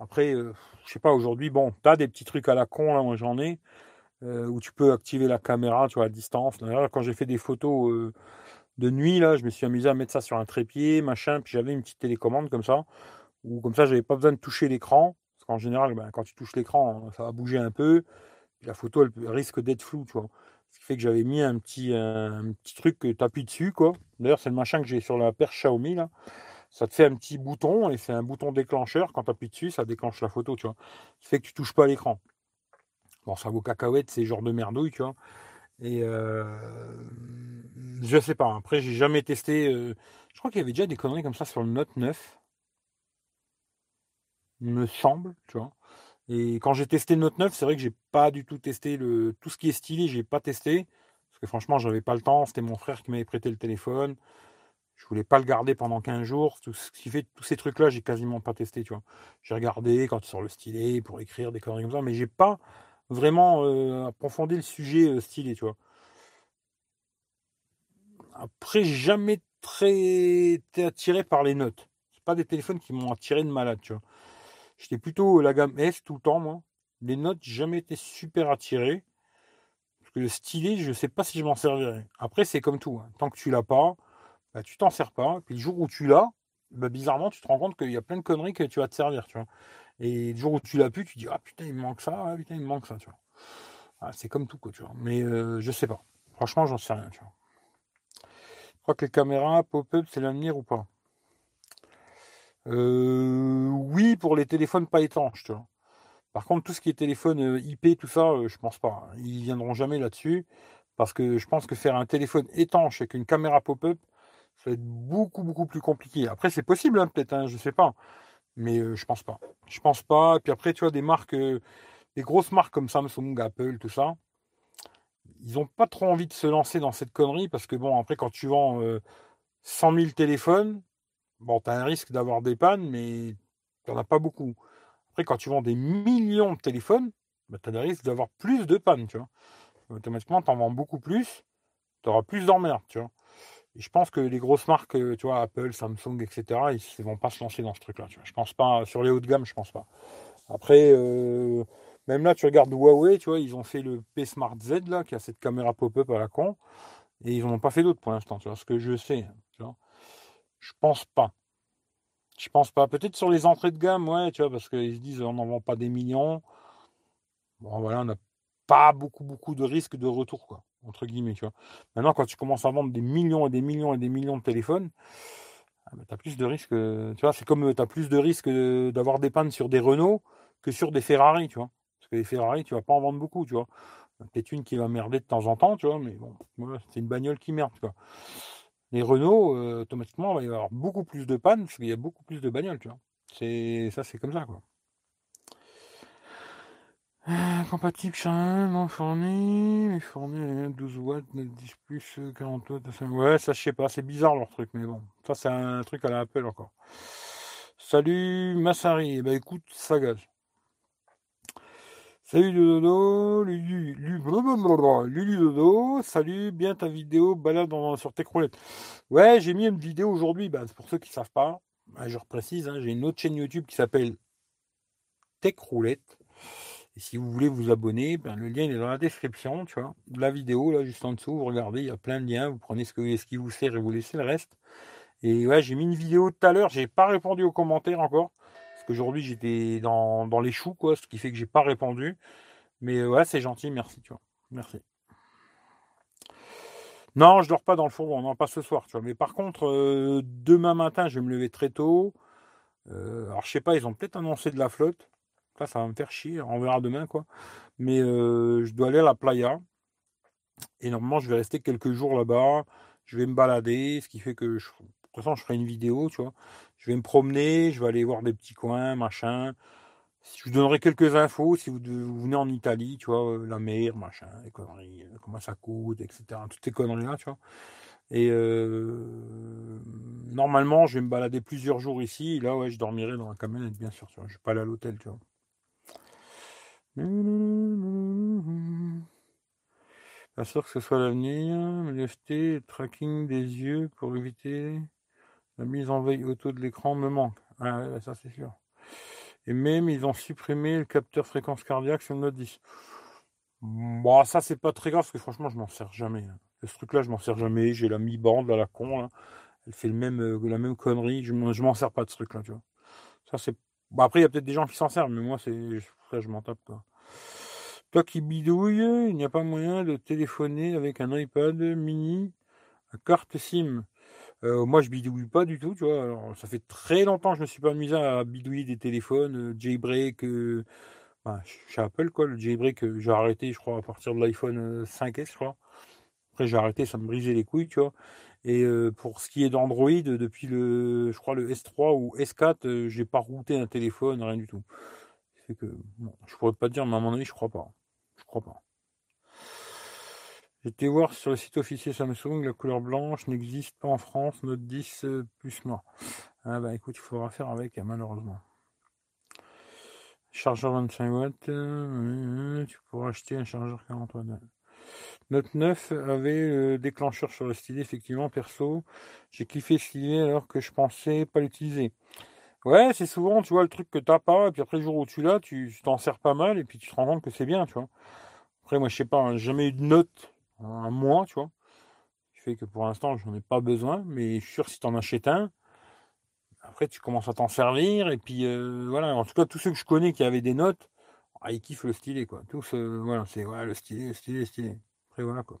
Après, euh, je sais pas, aujourd'hui, bon, tu as des petits trucs à la con, là, moi j'en ai, euh, où tu peux activer la caméra, tu vois, à distance. D'ailleurs, quand j'ai fait des photos de nuit, là, je me suis amusé à mettre ça sur un trépied, machin, puis j'avais une petite télécommande comme ça, où comme ça, j'avais pas besoin de toucher l'écran, parce qu'en général, ben, quand tu touches l'écran, ça va bouger un peu, la photo, elle risque d'être floue, tu vois. Ce qui fait que j'avais mis un petit, un petit truc que tu appuies dessus, quoi. D'ailleurs, c'est le machin que j'ai sur la perche Xiaomi, là. Ça te fait un petit bouton, et c'est un bouton déclencheur. Quand tu appuies dessus, ça déclenche la photo, tu vois. Ce qui fait que tu touches pas l'écran. Bon, ça vaut cacahuète, c'est genre de merdouille, tu vois. Et euh, je sais pas. Après, j'ai jamais testé. euh, je crois qu'il y avait déjà des conneries comme ça sur le Note 9, il me semble, tu vois. Et quand j'ai testé le Note 9, c'est vrai que j'ai pas du tout testé le tout ce qui est stylé, j'ai pas testé parce que franchement, j'avais pas le temps. C'était mon frère qui m'avait prêté le téléphone. Je voulais pas le garder pendant 15 jours. Tout ce qui fait tous ces trucs-là, j'ai quasiment pas testé, tu vois. J'ai regardé quand sur le stylet pour écrire des conneries comme ça, mais j'ai pas vraiment euh, approfondi le sujet euh, stylé, tu vois. Après, jamais très été attiré par les notes. C'est pas des téléphones qui m'ont attiré de malade, tu vois. J'étais plutôt la gamme S tout le temps, moi. Les notes, jamais été super attiré. Parce que le stylet, je sais pas si je m'en servirais. Après, c'est comme tout. hein. Tant que tu l'as pas, bah, tu t'en sers pas. Puis le jour où tu l'as, bah, bizarrement, tu te rends compte qu'il y a plein de conneries que tu vas te servir, tu vois. Et le jour où tu l'as plus, tu dis ah putain, il me manque ça, ah putain, il me manque ça, tu vois. Ah, c'est comme tout, quoi, tu vois. Mais euh, je sais pas. Franchement, j'en sais rien, tu vois. Je crois que les caméras pop-up, c'est l'avenir ou pas? Euh, Oui, pour les téléphones pas étanches, tu vois. Par contre, tout ce qui est téléphone euh, IP, tout ça, je pense pas. Ils viendront jamais là-dessus. Parce que je pense que faire un téléphone étanche avec une caméra pop-up, ça va être beaucoup, beaucoup plus compliqué. Après, c'est possible, hein, peut-être, hein, je sais pas. Mais euh, je pense pas. Je pense pas. Et puis après, tu vois, des marques, euh, des grosses marques comme Samsung, Apple, tout ça, ils n'ont pas trop envie de se lancer dans cette connerie parce que bon, après, quand tu vends 100 000 téléphones, bon, tu as un risque d'avoir des pannes, mais tu n'en as pas beaucoup. Après, quand tu vends des millions de téléphones, bah, tu as des risques d'avoir plus de pannes, tu vois. Automatiquement, tu en vends beaucoup plus, tu auras plus d'emmerdes, tu vois. Je pense que les grosses marques, tu vois, Apple, Samsung, etc., ils ne vont pas se lancer dans ce truc-là. Je pense pas, sur les hauts de gamme, je pense pas. Après, euh, même là, tu regardes Huawei, tu vois, ils ont fait le P Smart Z, là, qui a cette caméra pop-up à la con, et ils n'en ont pas fait d'autres pour l'instant, tu vois, ce que je sais. Je pense pas. Je pense pas. Peut-être sur les entrées de gamme, ouais, tu vois, parce qu'ils se disent on n'en vend pas des millions. Bon, voilà, on n'a pas beaucoup, beaucoup de risques de retour, quoi, entre guillemets, tu vois. Maintenant, quand tu commences à vendre des millions et des millions et des millions de téléphones, ah, bah, tu as plus de risques, tu vois, c'est comme tu as plus de risques d'avoir des pannes sur des Renault que sur des Ferrari, tu vois. Parce que les Ferrari, tu vas pas en vendre beaucoup, tu vois. Peut-être une qui va merder de temps en temps, tu vois, mais bon, c'est une bagnole qui merde, tu vois. Les Renault, euh, automatiquement, il va y avoir beaucoup plus de pannes parce qu'il y a beaucoup plus de bagnoles, tu vois. C'est ça, c'est comme ça, quoi. Euh, compatible non fourni, mais fourni 12 watts, 10 plus, 40 watts. Ouais, ça je sais pas, c'est bizarre leur truc, mais bon, ça c'est un truc à la Apple encore. Salut Massari, eh ben écoute, ça gage. Salut Dodo, Lulu, Lulu Dodo, salut, bien ta vidéo balade sur tes croulettes. Ouais, j'ai mis une vidéo aujourd'hui, bah, pour ceux qui ne savent pas, bah, je reprécise, hein, j'ai une autre chaîne YouTube qui s'appelle Tech Roulette. Et si vous voulez vous abonner, ben, le lien est dans la description, tu vois, de la vidéo, là, juste en dessous, vous regardez, il y a plein de liens, vous prenez ce, qui vous sert et vous laissez le reste. Et ouais, j'ai mis une vidéo tout à l'heure, j'ai pas répondu aux commentaires encore. Aujourd'hui, j'étais dans, les choux, quoi, ce qui fait que j'ai pas répondu. Mais ouais, c'est gentil, merci, tu vois. Merci. Non, je dors pas dans le fourgon, non, pas ce soir, tu vois. Mais par contre, euh, demain matin, je vais me lever très tôt. Euh, alors, je sais pas, ils ont peut-être annoncé de la flotte. Ça, ça va me faire chier. On verra demain, quoi. Mais euh, je dois aller à la playa. Et normalement, je vais rester quelques jours là-bas. Je vais me balader, ce qui fait que je, toute façon, je ferai une vidéo, tu vois. Je vais me promener, je vais aller voir des petits coins, machin. Je vous donnerai quelques infos si vous, venez en Italie, tu vois, euh, la mer, machin, les conneries, euh, comment ça coûte, etc. Toutes ces conneries-là, tu vois. Et normalement, je vais me balader plusieurs jours ici. Là, ouais, je dormirai dans la camionnette, bien sûr. Tu vois. Je vais pas aller à l'hôtel, tu vois. Pas sûr que ce soit l'avenir. Le tracking des yeux pour éviter la mise en veille auto de l'écran me manque. Ah ça c'est sûr. Et même ils ont supprimé le capteur fréquence cardiaque sur le Note 10. Bon, ça c'est pas très grave parce que franchement je m'en sers jamais. Hein. Ce truc-là je m'en sers jamais. J'ai la mi-bande à la con. Elle fait le même, euh, la même connerie. Je m'en sers pas de ce truc-là. Tu vois. Ça c'est. Bon, après il y a peut-être des gens qui s'en servent, mais moi c'est ça je m'en tape quoi. Toi qui bidouille, il n'y a pas moyen de téléphoner avec un iPad mini carte SIM. Euh, moi, je bidouille pas du tout, tu vois. Ça fait très longtemps que je me suis pas amusé à bidouiller des téléphones, euh, jailbreak, euh, bah, chez Apple, quoi. Le jailbreak, j'ai arrêté, je crois, à partir de l'iPhone 5S, je crois. Après, j'ai arrêté, ça me brisait les couilles, tu vois. Et pour ce qui est d'Android, depuis le, je crois, le S3 ou S4, j'ai pas routé un téléphone, rien du tout. C'est que, bon, je pourrais pas dire, mais à mon avis, je crois pas. Je crois pas. J'étais voir sur le site officiel Samsung, la couleur blanche n'existe pas en France, Note 10 euh, plus noir. Ah bah écoute, il faudra faire avec, hein, malheureusement. Chargeur 25 watts, euh, tu pourras acheter un chargeur 40 watts. Note 9 avait le déclencheur sur le stylet, effectivement, perso. J'ai kiffé le stylet alors que je pensais pas l'utiliser. Ouais, c'est souvent, tu vois, le truc que t'as pas, et puis après le jour où tu l'as, tu t'en sers pas mal, et puis tu te rends compte que c'est bien, tu vois. Après, moi, je sais pas, hein, j'ai jamais eu de note un mois, tu vois. Ce qui fait que pour l'instant, je n'en ai pas besoin, mais je suis sûr si tu en achètes un, après tu commences à t'en servir, et puis euh, voilà, en tout cas, tous ceux que je connais qui avaient des notes, ah, ils kiffent le stylet, quoi. Tous, euh, voilà, c'est le stylet, le stylet, le stylet. Après, voilà, quoi.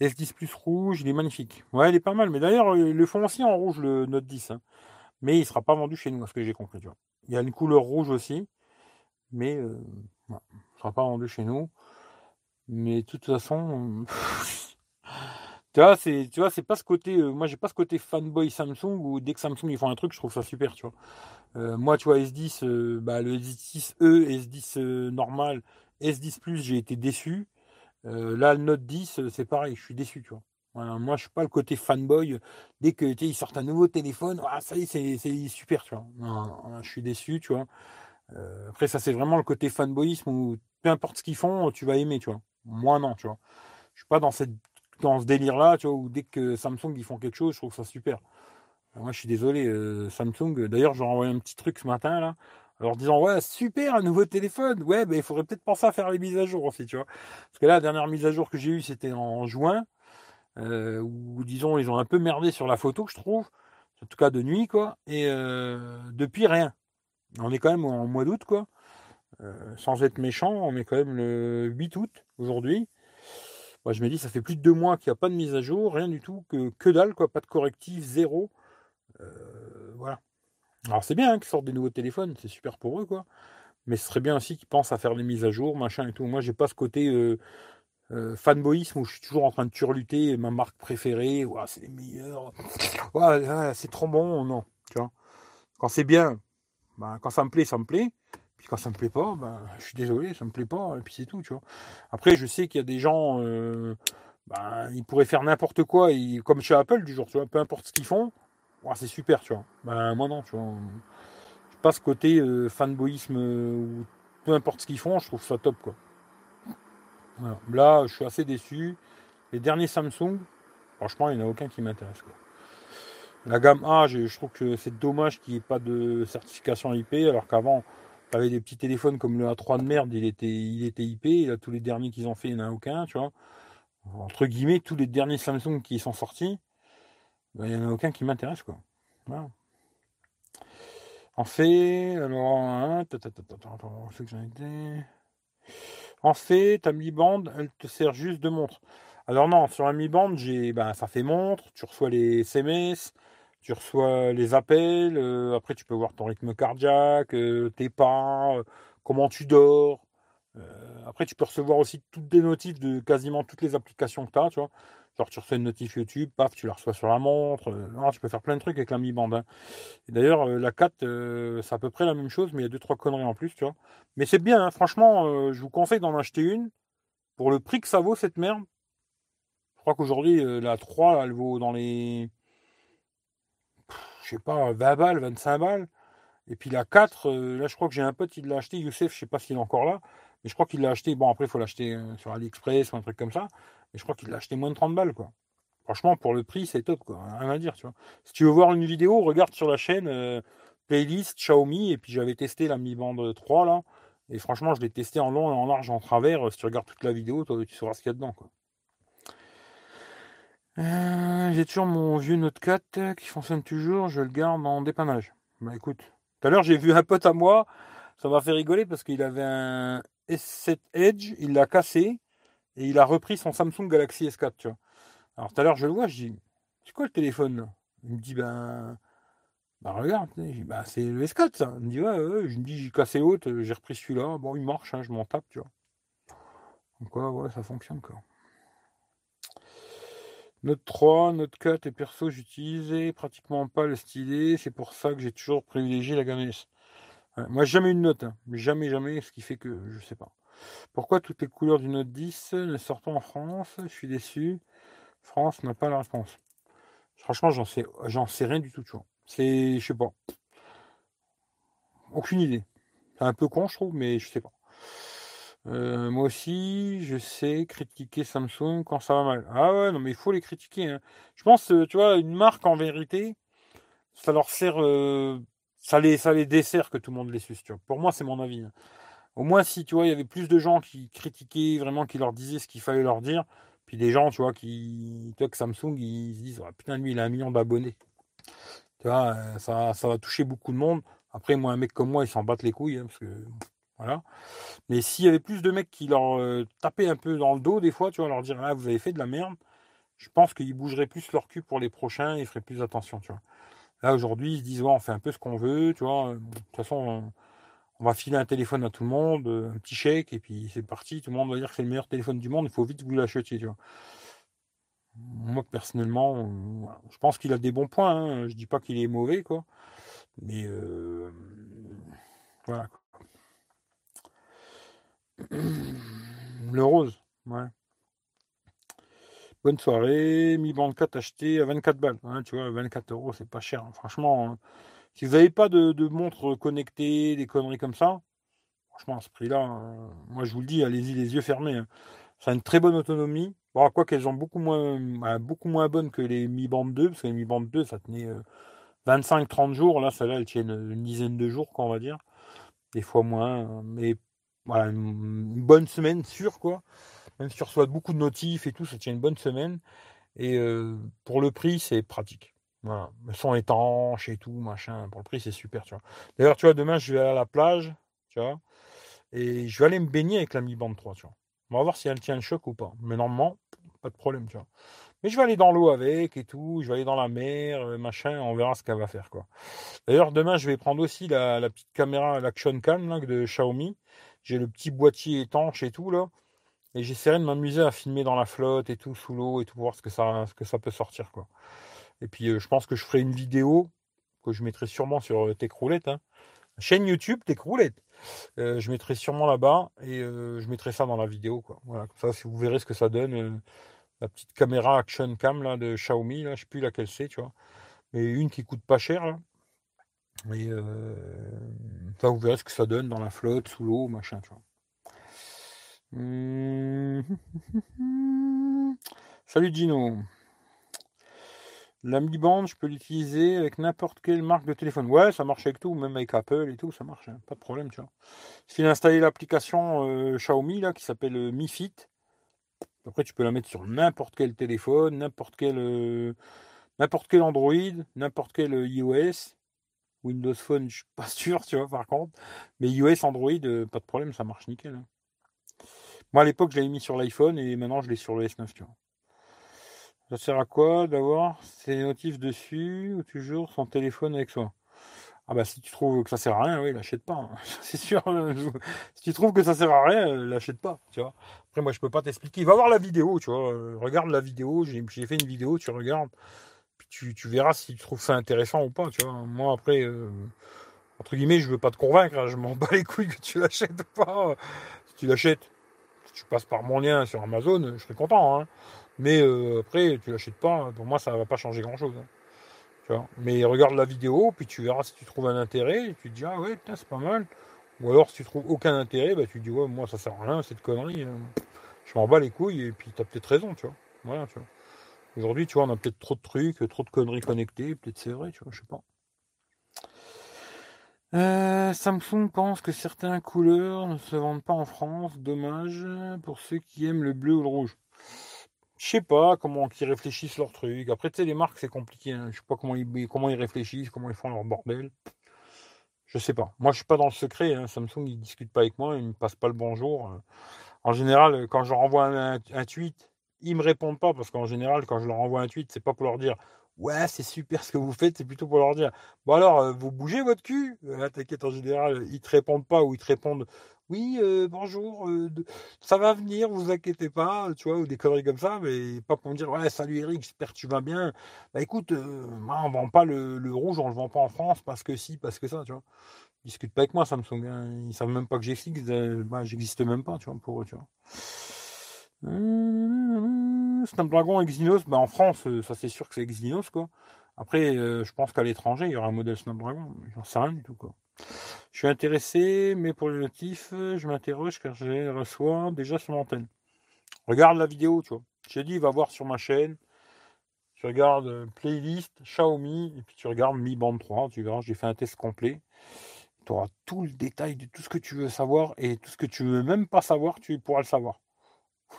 S10 Plus rouge, il est magnifique. Ouais, il est pas mal, mais d'ailleurs, euh, le font aussi en rouge, le Note 10, hein. mais il sera pas vendu chez nous, ce que j'ai compris, tu vois. Il y a une couleur rouge aussi, mais il ne sera pas vendu chez nous. Mais de toute façon, tu vois, c'est, tu vois, c'est pas ce côté. Euh, moi, j'ai pas ce côté fanboy Samsung où dès que Samsung ils font un truc, je trouve ça super, tu vois. Euh, moi, tu vois, S10, euh, bah, le S10e, S10 normal, S10 Plus, j'ai été déçu. Là, le Note 10, euh, c'est pareil, je suis déçu, tu vois. Moi, je suis pas le côté fanboy. Dès que tu ils sortent un nouveau téléphone, ah, ça y est, c'est, super, tu vois. Je suis déçu, tu vois. Après, ça, c'est vraiment le côté fanboyisme où peu importe ce qu'ils font, tu vas aimer, tu vois. Moi, non, tu vois. Je suis pas dans, cette, dans ce délire-là, tu vois, où dès que Samsung, ils font quelque chose, je trouve ça super. Moi, je suis désolé, euh, Samsung. D'ailleurs, j'ai envoyé un petit truc ce matin, là, alors disant, ouais, super, un nouveau téléphone. Ouais, mais il faudrait peut-être penser à faire les mises à jour aussi, tu vois. Parce que là, la dernière mise à jour que j'ai eue, c'était en juin. Euh, où, disons, ils ont un peu merdé sur la photo, je trouve. En tout cas, de nuit, quoi. Et euh, depuis, rien. On est quand même en mois d'août, quoi. Sans être méchant, on est quand même le 8 août aujourd'hui. Je me dis, ça fait plus de deux mois qu'il n'y a pas de mise à jour, rien du tout, que, que dalle, quoi, pas de correctif, zéro. voilà. Alors c'est bien hein, qu'ils sortent des nouveaux téléphones, c'est super pour eux, quoi. Mais ce serait bien aussi qu'ils pensent à faire des mises à jour, machin et tout. Moi, j'ai pas ce côté euh, euh, fanboyisme où je suis toujours en train de turluter ma marque préférée. c'est les meilleurs. c'est trop bon, non. Quand c'est bien, ben, quand ça me plaît, ça me plaît. Quand ça me plaît pas, ben, je suis désolé, ça me plaît pas. Et puis c'est tout, tu vois. Après, je sais qu'il y a des gens, euh, ben, ils pourraient faire n'importe quoi, comme chez Apple du jour, tu vois, peu importe ce qu'ils font c'est super, tu vois. Ben, moi non, tu vois. Je passe côté euh, fanboyisme euh, ou peu importe ce qu'ils font, je trouve ça top, quoi. Là, je suis assez déçu. Les derniers Samsung, franchement, il n'y en a aucun qui m'intéresse. La gamme A, je, trouve que c'est dommage qu'il n'y ait pas de certification IP, alors qu'avant, avais des petits téléphones comme le A3 de merde, il était, il était IP, et là, tous les derniers qu'ils ont fait, il n'y en a aucun, tu vois. Entre guillemets, tous les derniers Samsung qui sont sortis, ben, il n'y en a aucun qui m'intéresse, quoi. En fait, alors, hein, en fait, ta Mi Band, elle te sert juste de montre. Alors non, sur la Mi Band, j'ai, ben, ça fait montre, tu reçois les SMS, tu reçois les appels, euh, après tu peux voir ton rythme cardiaque, euh, tes pas, euh, comment tu dors. après, tu peux recevoir aussi toutes les notifs de quasiment toutes les applications que tu as, tu vois. Genre, tu reçois une notif YouTube, paf, tu la reçois sur la montre. Euh, tu peux faire plein de trucs avec la Mi Band. Hein. D'ailleurs, la 4, euh, c'est à peu près la même chose, mais il y a deux trois conneries en plus, tu vois. Mais c'est bien, hein, franchement, je vous conseille d'en acheter une. Pour le prix que ça vaut, cette merde. Je crois qu'aujourd'hui, la 3, elle vaut dans les. Je sais pas, 20 balles, 25 balles. Et puis la 4, là, je crois que j'ai un pote qui l'a acheté, Youssef, je sais pas s'il est encore là. Mais je crois qu'il l'a acheté. Bon, après, il faut l'acheter sur AliExpress ou un truc comme ça. Et je crois qu'il l'a acheté moins de 30 balles, quoi. Franchement, pour le prix, c'est top, quoi. Rien à dire. Si tu veux voir une vidéo, regarde sur la chaîne euh, playlist Xiaomi, et puis j'avais testé la Mi Band 3, là. Et franchement, je l'ai testé en long et en large, en travers. Si tu regardes toute la vidéo, toi, tu sauras ce qu'il y a dedans. Euh, j'ai toujours mon vieux Note 4 qui fonctionne toujours, je le garde en dépannage. Bah écoute, tout à l'heure j'ai vu un pote à moi, ça m'a fait rigoler parce qu'il avait un S7 Edge, il l'a cassé, et il a repris son Samsung Galaxy S4, tu vois. Alors tout à l'heure, je le vois, je dis, c'est quoi le téléphone Il me dit, ben, bah regarde, bah, c'est le S4 ça. Il me dit, ouais, ouais. je me dis, j'ai cassé l'autre, j'ai repris celui-là, bon, il marche, hein, je m'en tape, tu vois. Donc ouais, ouais, ça fonctionne quoi. Note 3, Note 4 et perso, j'utilisais pratiquement pas le stylet, c'est pour ça que j'ai toujours privilégié la gamme moi, jamais une note, hein. jamais, jamais, ce qui fait que je sais pas. Pourquoi toutes les couleurs du Note 10 ne sortent pas en France? Je suis déçu. France n'a pas la réponse. Franchement, j'en sais, j'en sais rien du tout, tu vois. C'est, je sais pas. Aucune idée. C'est un peu con, je trouve, mais je sais pas. Euh, moi aussi, je sais critiquer Samsung quand ça va mal. Ah ouais, non, mais il faut les critiquer. Hein. Je pense, euh, tu vois, une marque en vérité, ça leur sert, euh, ça les, ça les dessert que tout le monde les suce. Tu vois. Pour moi, c'est mon avis. Hein. Au moins, si tu vois, il y avait plus de gens qui critiquaient vraiment, qui leur disaient ce qu'il fallait leur dire, puis des gens, tu vois, qui, tu vois, Samsung, ils se disent, ah, putain, lui, il a un million d'abonnés. Tu vois, ça, ça va toucher beaucoup de monde. Après, moi, un mec comme moi, ils s'en battent les couilles, hein, parce que, Mais s'il y avait plus de mecs qui leur euh, tapaient un peu dans le dos, des fois, tu vois, leur dire, ah, vous avez fait de la merde, je pense qu'ils bougeraient plus leur cul pour les prochains et feraient plus attention, tu vois. Là, aujourd'hui, ils se disent, ouais, on fait un peu ce qu'on veut, tu vois. De toute façon, on va filer un téléphone à tout le monde, euh, un petit chèque, et puis c'est parti. Tout le monde va dire que c'est le meilleur téléphone du monde, il faut vite vous l'achetiez. Tu vois. Moi, personnellement, euh, je pense qu'il a des bons points. Hein. Je dis pas qu'il est mauvais, quoi. Mais euh, voilà. Le rose, ouais. Bonne soirée. Mi Band 4 acheté à 24 balles. Hein, tu vois, 24 euros, c'est pas cher. hein. Franchement, hein. si vous n'avez pas de, de montre connectée, des conneries comme ça, franchement, à ce prix-là, euh, moi je vous le dis, allez-y les yeux fermés. hein. Ça a une très bonne autonomie. Bon, quoi qu'elles sont beaucoup moins, bah, beaucoup moins bonnes que les Mi Band 2, parce que les Mi Band 2, ça tenait euh, 25-30 jours. Là, celle-là, elle tient une, une dizaine de jours, quoi, on va dire. Des fois moins. euh, Mais voilà, une, bonne semaine sûre, quoi. Même si tu reçois beaucoup de notifs et tout, ça tient une bonne semaine. Et euh, pour le prix, c'est pratique. Voilà. Elles sont étanches et tout, machin. Pour le prix, c'est super, tu vois. D'ailleurs, tu vois, demain, je vais à la plage, tu vois. Et je vais aller me baigner avec la Mi Band 3, tu vois. On va voir si elle tient le choc ou pas. Mais normalement, pas de problème, tu vois. Mais je vais aller dans l'eau avec et tout. Je vais aller dans la mer, euh, machin. On verra ce qu'elle va faire, quoi. D'ailleurs, demain, je vais prendre aussi la, petite caméra, l'Action Cam de Xiaomi. J'ai le petit boîtier étanche et tout, là. Et j'essaierai de m'amuser à filmer dans la flotte et tout, sous l'eau et tout, voir ce que ça, que ça peut sortir, quoi. Et puis, euh, je pense que je ferai une vidéo que je mettrai sûrement sur euh, hein. Chaîne YouTube Techroulette. Euh, je mettrai sûrement là-bas et euh, je mettrai ça dans la vidéo, quoi. Voilà, comme ça, si vous verrez ce que ça donne, euh, la petite caméra Action Cam de Xiaomi, là, je sais plus laquelle c'est, tu vois. Mais une qui coûte pas cher, là. Et vous verrez ce que ça donne dans la flotte, sous l'eau, machin, tu vois. Hum, Salut Gino. La Mi Band, je peux l'utiliser avec n'importe quelle marque de téléphone. Ouais, ça marche avec tout, même avec Apple et tout, ça marche, hein, pas de problème, tu vois. Il suffit d'installer l'application euh, Xiaomi là, qui s'appelle euh, Mi Fit. Après, tu peux la mettre sur n'importe quel téléphone, n'importe quel, euh, n'importe quel Android, n'importe quel euh, iOS. Windows Phone, je suis pas sûr, tu vois, par contre. Mais iOS, Android, euh, pas de problème, ça marche nickel. hein. Moi, à l'époque, je l'avais mis sur l'iPhone et maintenant, je l'ai sur le S9, tu vois. Ça sert à quoi d'avoir ces notifs dessus ou toujours son téléphone avec soi? Ah bah si tu trouves que ça sert à rien, oui, l'achète pas. hein. C'est sûr. euh, Si tu trouves que ça sert à rien, euh, l'achète pas, tu vois. Après moi je peux pas t'expliquer. Va voir la vidéo, tu vois. Regarde la vidéo, j'ai fait une vidéo, tu regardes. Tu, verras si tu trouves ça intéressant ou pas, tu vois. Moi après, euh, entre guillemets, je veux pas te convaincre, hein, je m'en bats les couilles que tu l'achètes pas. Si tu l'achètes, si tu passes par mon lien sur Amazon, je serais content, hein. Mais euh, après, tu l'achètes pas, pour moi, ça va pas changer grand-chose. hein, tu vois. Mais regarde la vidéo, puis tu verras si tu trouves un intérêt, et tu te dis, ah ouais, c'est pas mal. Ou alors, si tu trouves aucun intérêt, bah, tu te dis, ouais, moi, ça sert à rien, cette connerie. hein. Je m'en bats les couilles, et puis tu as peut-être raison, tu vois. Voilà, tu vois. Aujourd'hui, tu vois, on a peut-être trop de trucs, trop de conneries connectées, peut-être c'est vrai, tu vois, je sais pas. Euh, Samsung pense que certaines couleurs ne se vendent pas en France. Dommage pour ceux qui aiment le bleu ou le rouge. Je sais pas comment ils réfléchissent leur truc. Après, tu sais, les marques, c'est compliqué. hein. Je sais pas comment ils, comment ils réfléchissent, comment ils font leur bordel. Je sais pas. Moi, je suis pas dans le secret. hein. Samsung, ils discutent pas avec moi, ils me passent pas le bonjour. En général, quand je leur envoie un, un tweet, ils me répondent pas parce qu'en général, quand je leur envoie un tweet, c'est pas pour leur dire ouais, c'est super ce que vous faites, c'est plutôt pour leur dire bon alors, euh, vous bougez votre cul? Euh, T'inquiète, en général, ils te répondent pas ou ils te répondent oui, euh, bonjour, euh, ça va venir, vous inquiétez pas, tu vois, ou des conneries comme ça, mais pas pour me dire ouais, salut Eric, j'espère que tu vas bien. Bah écoute, moi, on vend pas le, rouge, on le vend pas en France parce que si, parce que ça, tu vois. Ils discutent pas avec moi, Samsung. Ils savent même pas que j'existe. bah, j'existe même pas, tu vois, pour eux, tu vois. Snapdragon Exynos, bah en France, euh, ça c'est sûr que c'est Exynos, quoi. Après, euh, je pense qu'à l'étranger, il y aura un modèle Snapdragon. J'en sais rien du tout, quoi. Je suis intéressé, mais pour les notifs, euh, je m'interroge car je les reçois déjà sur l'antenne. Regarde la vidéo, tu vois. J'ai dit, va voir sur ma chaîne. Tu regardes playlist Xiaomi et puis tu regardes Mi Band 3. Tu verras, j'ai fait un test complet. Tu auras tout le détail de tout ce que tu veux savoir et tout ce que tu veux même pas savoir, tu pourras le savoir.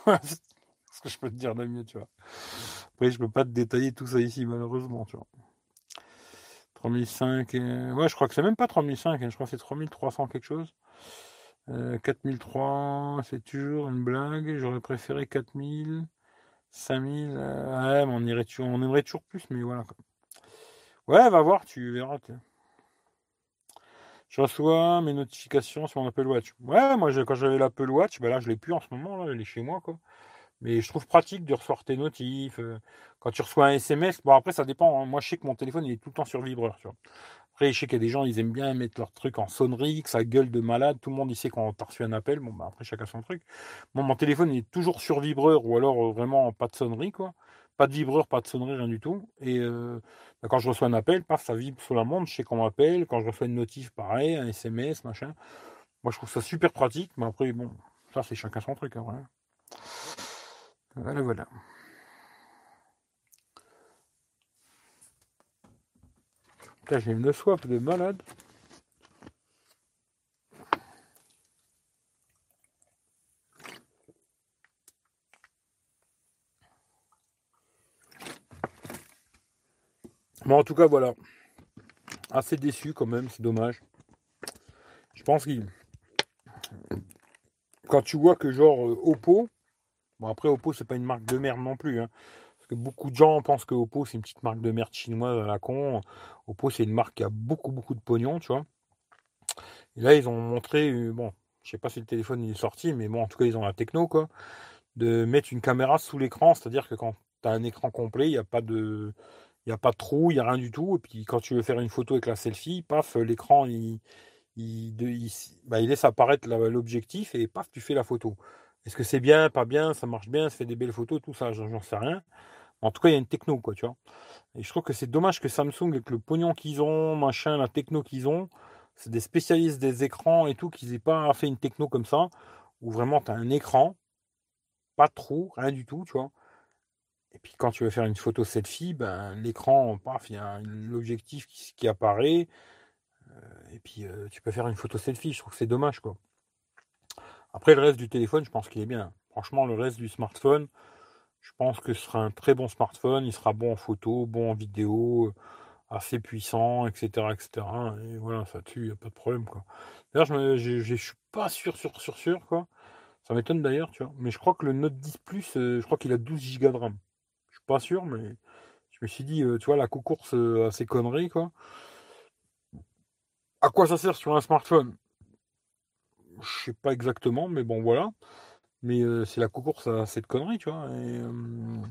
ce que je peux te dire de mieux, tu vois. Après, je peux pas te détailler tout ça ici, malheureusement, tu vois. 3005, euh, ouais, je crois que c'est même pas 3005, hein, je crois que c'est 3300 quelque chose. Euh, 4003, c'est toujours une blague. J'aurais préféré 4000, 5000. euh, ouais, mais on, irait, on aimerait toujours plus, mais voilà. quoi. Ouais, va voir, tu verras. Je reçois mes notifications sur mon Apple Watch. Ouais, moi, quand j'avais l'Apple Watch, bah là, je l'ai plus en ce moment, là, elle est chez moi, quoi. Mais je trouve pratique de recevoir tes notifs. euh, quand tu reçois un SMS, bon, après, ça dépend. hein. Moi, je sais que mon téléphone, il est tout le temps sur vibreur, tu vois. Après, je sais qu'il y a des gens, ils aiment bien mettre leur truc en sonnerie, que ça gueule de malade. Tout le monde, il sait quand t'as reçu un appel. Bon, bah, après, chacun son truc. Moi, mon téléphone, il est toujours sur vibreur ou alors euh, vraiment pas de sonnerie, quoi. Pas de vibreur, pas de sonnerie, rien du tout. Et euh, bah, quand je reçois un appel, ça vibre sur la montre, je sais qu'on m'appelle. Quand je reçois une notif, pareil, un SMS, machin. Moi, je trouve ça super pratique. Mais après, bon, ça, c'est chacun son truc. Hein, voilà. voilà, voilà. j'ai une soif de malade. Bon, en tout cas, voilà. Assez déçu quand même, c'est dommage. Je pense qu'il. Quand tu vois que genre euh, Oppo, bon après Oppo c'est pas une marque de merde non plus, hein. parce que beaucoup de gens pensent que Oppo c'est une petite marque de merde chinoise à la con. Oppo c'est une marque qui a beaucoup beaucoup de pognon, tu vois. Et là ils ont montré, euh, bon, je sais pas si le téléphone est sorti, mais bon en tout cas ils ont la techno quoi, de mettre une caméra sous l'écran, c'est-à-dire que quand tu as un écran complet, il n'y a pas de il n'y a pas de trou, il n'y a rien du tout. Et puis quand tu veux faire une photo avec la selfie, paf, l'écran, il, il, bah, il, laisse apparaître l'objectif et paf, tu fais la photo. Est-ce que c'est bien, pas bien, ça marche bien, ça fait des belles photos, tout ça, j'en sais rien. En tout cas, il y a une techno, quoi, tu vois? Et je trouve que c'est dommage que Samsung, avec le pognon qu'ils ont, machin, la techno qu'ils ont, c'est des spécialistes des écrans et tout, qu'ils n'aient pas fait une techno comme ça, où vraiment tu as un écran, pas de trou, rien du tout, tu vois? Et puis quand tu veux faire une photo selfie, ben, l'écran, paf, il y a l'objectif qui, apparaît. Euh, et puis euh, tu peux faire une photo selfie. Je trouve que c'est dommage. quoi. Après, le reste du téléphone, je pense qu'il est bien. Franchement, le reste du smartphone, je pense que ce sera un très bon smartphone. Il sera bon en photo, bon en vidéo, euh, assez puissant, etc. etc. Et voilà, ça tue, il n'y a pas de problème. quoi. D'ailleurs, je ne suis pas sûr, sûr, sûr, sûr. quoi. Ça m'étonne d'ailleurs, tu vois. Mais je crois que le Note 10 Plus, je crois qu'il a 12 Go de RAM pas sûr, mais je me suis dit, euh, tu vois, la course à ces conneries, quoi. À quoi ça sert sur un smartphone? Je sais pas exactement, mais bon, voilà. Mais euh, c'est la course à cette connerie, tu vois. Et, euh,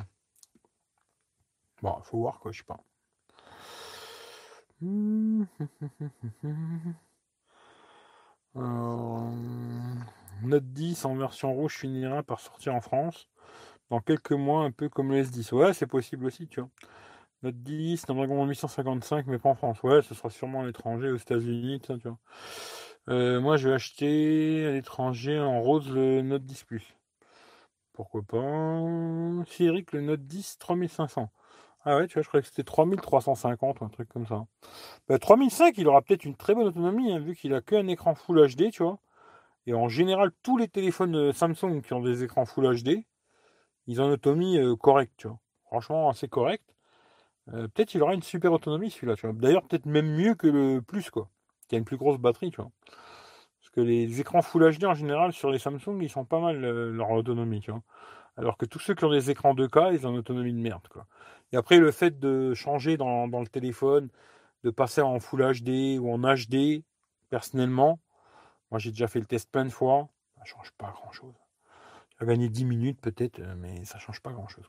faut voir, quoi, je sais pas. Note 10 en version rouge finira par sortir en France dans quelques mois, un peu comme le S10. Ouais, c'est possible aussi, tu vois. Note 10, Snapdragon 855, mais pas en France. Ouais, ce sera sûrement à l'étranger, aux États-Unis, tu vois. Euh, moi, je vais acheter à l'étranger en rose le Note 10 Plus. Pourquoi pas? Si Eric, le Note 10 3500. Ah ouais, tu vois, je croyais que c'était 3350 ou un truc comme ça. Bah, 3005, il aura peut-être une très bonne autonomie, hein, vu qu'il a qu'un écran Full HD, tu vois. Et en général, tous les téléphones euh, Samsung qui ont des écrans Full HD, ils ont une autonomie euh, correcte, tu vois. Franchement, assez correcte. Euh, peut-être qu'il aura une super autonomie celui-là. D'ailleurs, peut-être même mieux que le plus, quoi. Qui a une plus grosse batterie, tu. Parce que les écrans Full HD en général sur les Samsung, ils sont pas mal euh, leur autonomie. Alors que tous ceux qui ont des écrans 2K, ils ont une autonomie de merde. Et après, le fait de changer dans, le téléphone, de passer en Full HD ou en HD, personnellement, moi j'ai déjà fait le test plein de fois, ça change pas grand-chose gagner 10 minutes peut-être, euh, mais ça change pas grand-chose.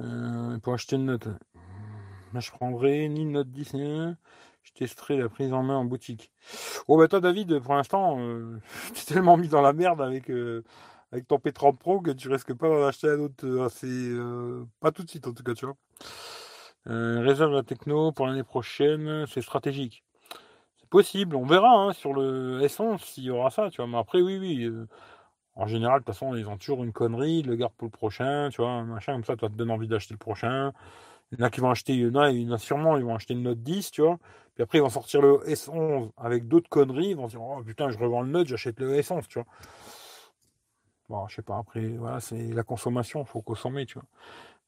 Euh, pour acheter une note, euh, je prendrai ni une note 10 je testerai la prise en main en boutique. Oh bah toi David, pour l'instant, tu es tellement mis dans la merde avec, avec ton P30 Pro que tu risques pas d'en acheter un autre assez... pas tout de suite en tout cas, tu vois. réserve la techno pour l'année prochaine, c'est stratégique possible, on verra hein, sur le S11 s'il y aura ça, tu vois. Mais après, oui, oui. Euh, en général, de toute façon, ils ont toujours une connerie, ils le gardent pour le prochain, tu vois, machin comme ça, toi, te donne envie d'acheter le prochain. Il y en a qui vont acheter, il y en a, sûrement, ils vont acheter une Note 10, tu vois. Puis après, ils vont sortir le S11 avec d'autres conneries, ils vont dire, oh putain, je revends le Note, j'achète le S11, tu vois. Bon, je sais pas, après, voilà, c'est la consommation, il faut consommer, tu vois.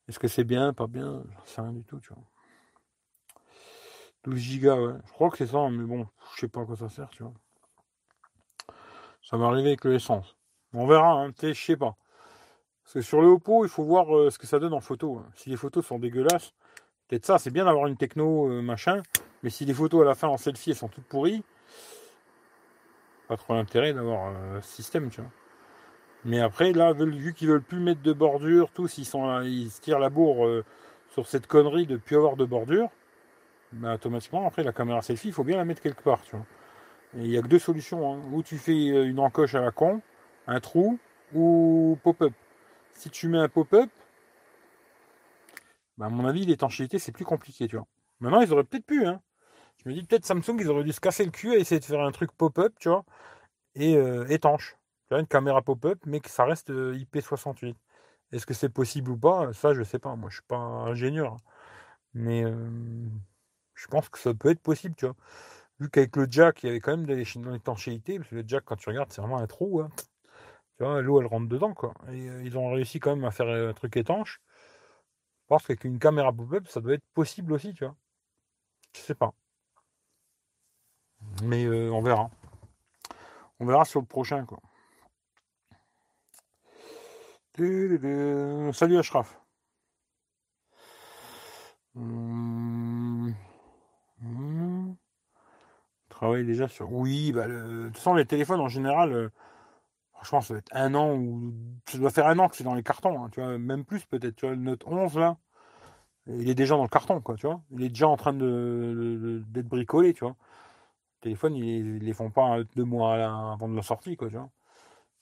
Est-ce que c'est bien, pas bien J'en sais rien du tout, tu vois. 12 gigas. Je crois que c'est ça, mais bon, je sais pas à quoi ça sert, tu vois. Ça va arriver avec l'essence. On verra, hein, je sais pas. Parce que sur le Oppo, il faut voir euh, ce que ça donne en photo. Hein. Si les photos sont dégueulasses, peut-être ça, c'est bien d'avoir une techno euh, machin, mais si les photos à la fin en selfie sont toutes pourries, pas trop l'intérêt d'avoir euh, système, tu vois. Mais après, là, vu qu'ils veulent plus mettre de bordure, tous ils sont ils se tirent la bourre sur cette connerie de plus avoir de bordure automatiquement, après, la caméra selfie, il faut bien la mettre quelque part, tu vois. Et il n'y a que deux solutions. Hein. Ou tu fais euh, une encoche à la con, un trou, ou pop-up. Si tu mets un pop-up, bah, à mon avis, l'étanchéité, c'est plus compliqué, tu vois. Maintenant, ils auraient peut-être pu, hein. Je me dis peut-être Samsung, ils auraient dû se casser le cul à essayer de faire un truc pop-up, tu vois, et euh, étanche. Tu vois, une caméra pop-up, mais que ça reste euh, IP68. Est-ce que c'est possible ou pas? Ça, je sais pas. Moi, je suis pas ingénieur. Mais je pense que ça peut être possible, tu vois. Vu qu'avec le jack, il y avait quand même de l'étanchéité, parce que le jack, quand tu regardes, c'est vraiment un trou. Hein. Tu vois, l'eau, elle rentre dedans, quoi. Et ils ont réussi quand même à faire un truc étanche. Je pense qu'avec une caméra pop-up, ça doit être possible aussi, tu vois. Je sais pas. Mais on verra. On verra sur le prochain, quoi. Salut Ashraf. Mmh. Mmh. Travaille déjà sur. Oui, bah de toute façon, les téléphones en général, euh, franchement, ça doit être un an ou. Ça doit faire un an que c'est dans les cartons, hein, tu vois, même plus peut-être. Tu vois, le Note 11 là, il est déjà dans le carton, quoi, tu vois. Il est déjà en train de, d'être bricolé, tu vois. Le téléphone, ils, les font pas deux mois avant de la sortie, quoi, tu vois.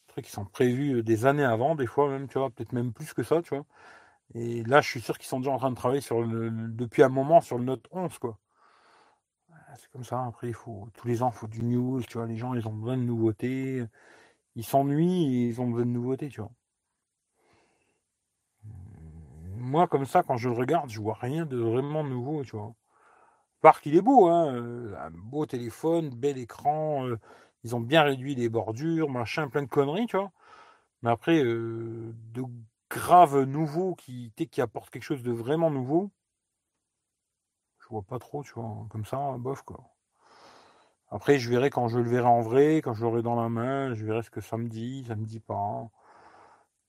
Trucs qui sont prévus des années avant, des fois même, tu vois, peut-être même plus que ça, tu vois. Et là, je suis sûr qu'ils sont déjà en train de travailler le, depuis un moment sur le Note 11, quoi. C'est comme ça. Après, il faut tous les ans, il faut du news. Tu vois, les gens, ils ont besoin de nouveautés. Ils s'ennuient ils ont besoin de nouveautés, tu vois. Moi, comme ça, quand je le regarde, je vois rien de vraiment nouveau, tu vois. Par qu'il est beau, hein. Euh, un beau téléphone, bel écran. Euh, ils ont bien réduit les bordures, machin, plein de conneries, tu vois. Mais après, euh, de grave nouveau qui, qui apporte quelque chose de vraiment nouveau, je vois pas trop, tu vois, hein, comme ça, bof, quoi. Après, je verrai quand je le verrai en vrai, quand je l'aurai dans la main, je verrai ce que ça me dit, ça me dit pas.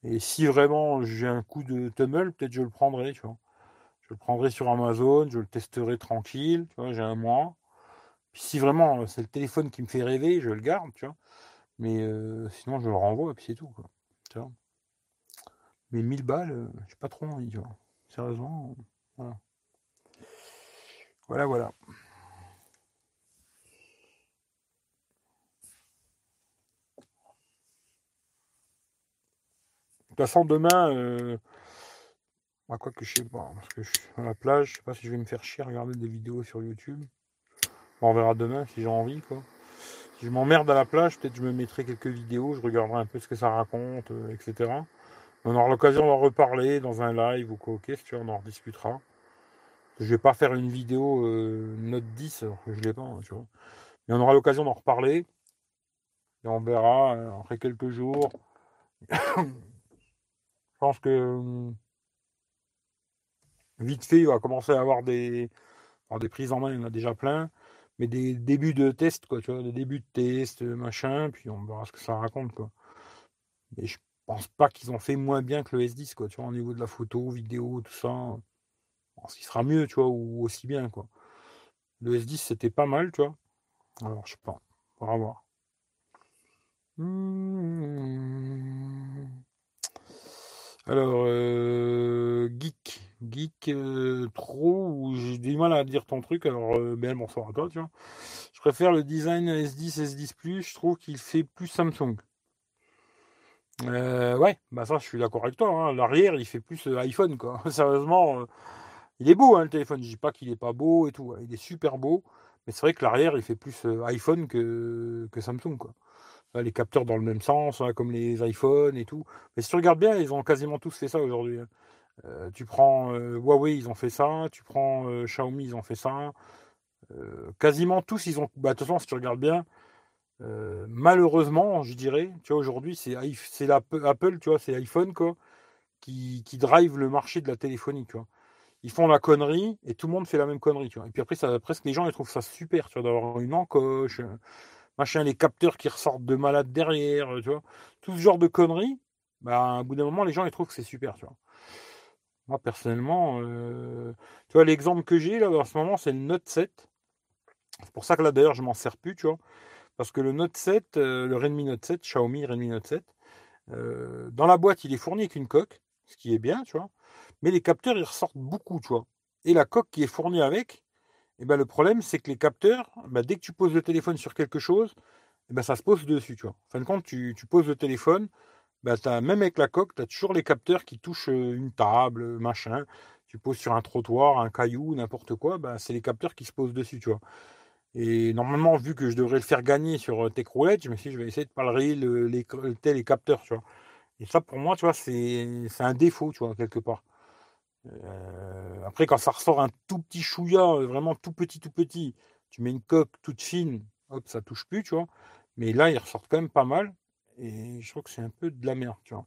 Et si vraiment j'ai un coup de tunnel, peut-être je le prendrai, tu vois. Je le prendrai sur Amazon, je le testerai tranquille, tu vois, j'ai un mois. Puis si vraiment c'est le téléphone qui me fait rêver, je le garde, tu vois. Mais euh, sinon, je le renvoie, et puis c'est tout, quoi. Tu vois. Mais 1000 balles, euh, j'ai pas trop envie, tu vois. Sérieusement, voilà. Voilà, voilà. De toute façon, demain, euh, quoi que je sais pas, parce que je suis à la plage, je sais pas si je vais me faire chier à regarder des vidéos sur YouTube. on verra demain si j'ai envie, quoi. Si je m'emmerde à la plage, peut-être je me mettrai quelques vidéos, je regarderai un peu ce que ça raconte, euh, etc. On aura l'occasion d'en reparler dans un live ou quoi, ok, si tu veux, on en rediscutera. Je vais pas faire une vidéo euh, Note 10, alors que je l'ai pas, hein, tu vois. Mais on aura l'occasion d'en reparler. Et on verra euh, après quelques jours. je pense que euh, vite fait, il va commencer à avoir des, des prises en main, il y en a déjà plein. Mais des débuts de test, quoi, tu vois, des débuts de test, machin, puis on verra ce que ça raconte, quoi. Mais je pense pas qu'ils ont fait moins bien que le S10, quoi, tu vois, au niveau de la photo, vidéo, tout ça. Ce qui sera mieux, tu vois, ou aussi bien, quoi. Le S10, c'était pas mal, tu vois. Alors, je sais pas. On va voir. Hmm. Alors, euh, geek. Geek euh, trop, j'ai du mal à dire ton truc. Alors, euh, ben, bonsoir à toi, tu vois. Je préfère le design S10, S10 Plus. Je trouve qu'il fait plus Samsung. Euh, ouais, bah ça, je suis d'accord avec toi. Hein. L'arrière, il fait plus iPhone, quoi. Sérieusement, il est beau, hein, le téléphone. Je dis pas qu'il est pas beau et tout. Il est super beau. Mais c'est vrai que l'arrière, il fait plus iPhone que, Samsung, quoi. les capteurs dans le même sens, hein, comme les iPhones et tout. Mais si tu regardes bien, ils ont quasiment tous fait ça aujourd'hui. tu prends Huawei, ils ont fait ça. Tu prends Xiaomi, ils ont fait ça. quasiment tous, ils ont. Bah, de toute façon, si tu regardes bien, euh, malheureusement, je dirais, tu vois, aujourd'hui, c'est Apple, tu vois, c'est iPhone, quoi, qui, qui, drive le marché de la téléphonie, tu vois. Ils font la connerie et tout le monde fait la même connerie. Et puis après, presque les gens, ils trouvent ça super, d'avoir une encoche, machin, les capteurs qui ressortent de malade derrière, vois. Tout ce genre de conneries, bah, à bout d'un moment, les gens, ils trouvent que c'est super. Moi, personnellement, euh, tu vois, l'exemple que j'ai, là, en ce moment, c'est le Note 7. C'est pour ça que là, d'ailleurs, je m'en sers plus, tu vois. Parce que le Note 7, euh, le Redmi Note 7, Xiaomi Redmi Note 7, euh, dans la boîte, il est fourni avec une coque, ce qui est bien, tu vois. Mais les capteurs, ils ressortent beaucoup, tu vois. Et la coque qui est fournie avec, Et ben, le problème, c'est que les capteurs, ben, dès que tu poses le téléphone sur quelque chose, et ben, ça se pose dessus. Tu vois. En fin de compte, tu, poses le téléphone, as, même avec la coque, tu as toujours les capteurs qui touchent euh, une table, machin. Tu poses sur un trottoir, un caillou, n'importe quoi, ben, c'est les capteurs qui se posent dessus. Tu vois. Et normalement, vu que je devrais le faire gagner sur euh, Techroulette, je me suis dit, je vais essayer de palerer le, les, les capteurs. Tu vois. Et ça, pour moi, tu vois, c'est un défaut, tu vois, quelque part. Euh, après, quand ça ressort un tout petit chouïa, euh, vraiment tout petit, tout petit, tu mets une coque toute fine, hop, ça touche plus, tu vois. Mais là, il ressort quand même pas mal. Et je trouve que c'est un peu de la merde, tu vois.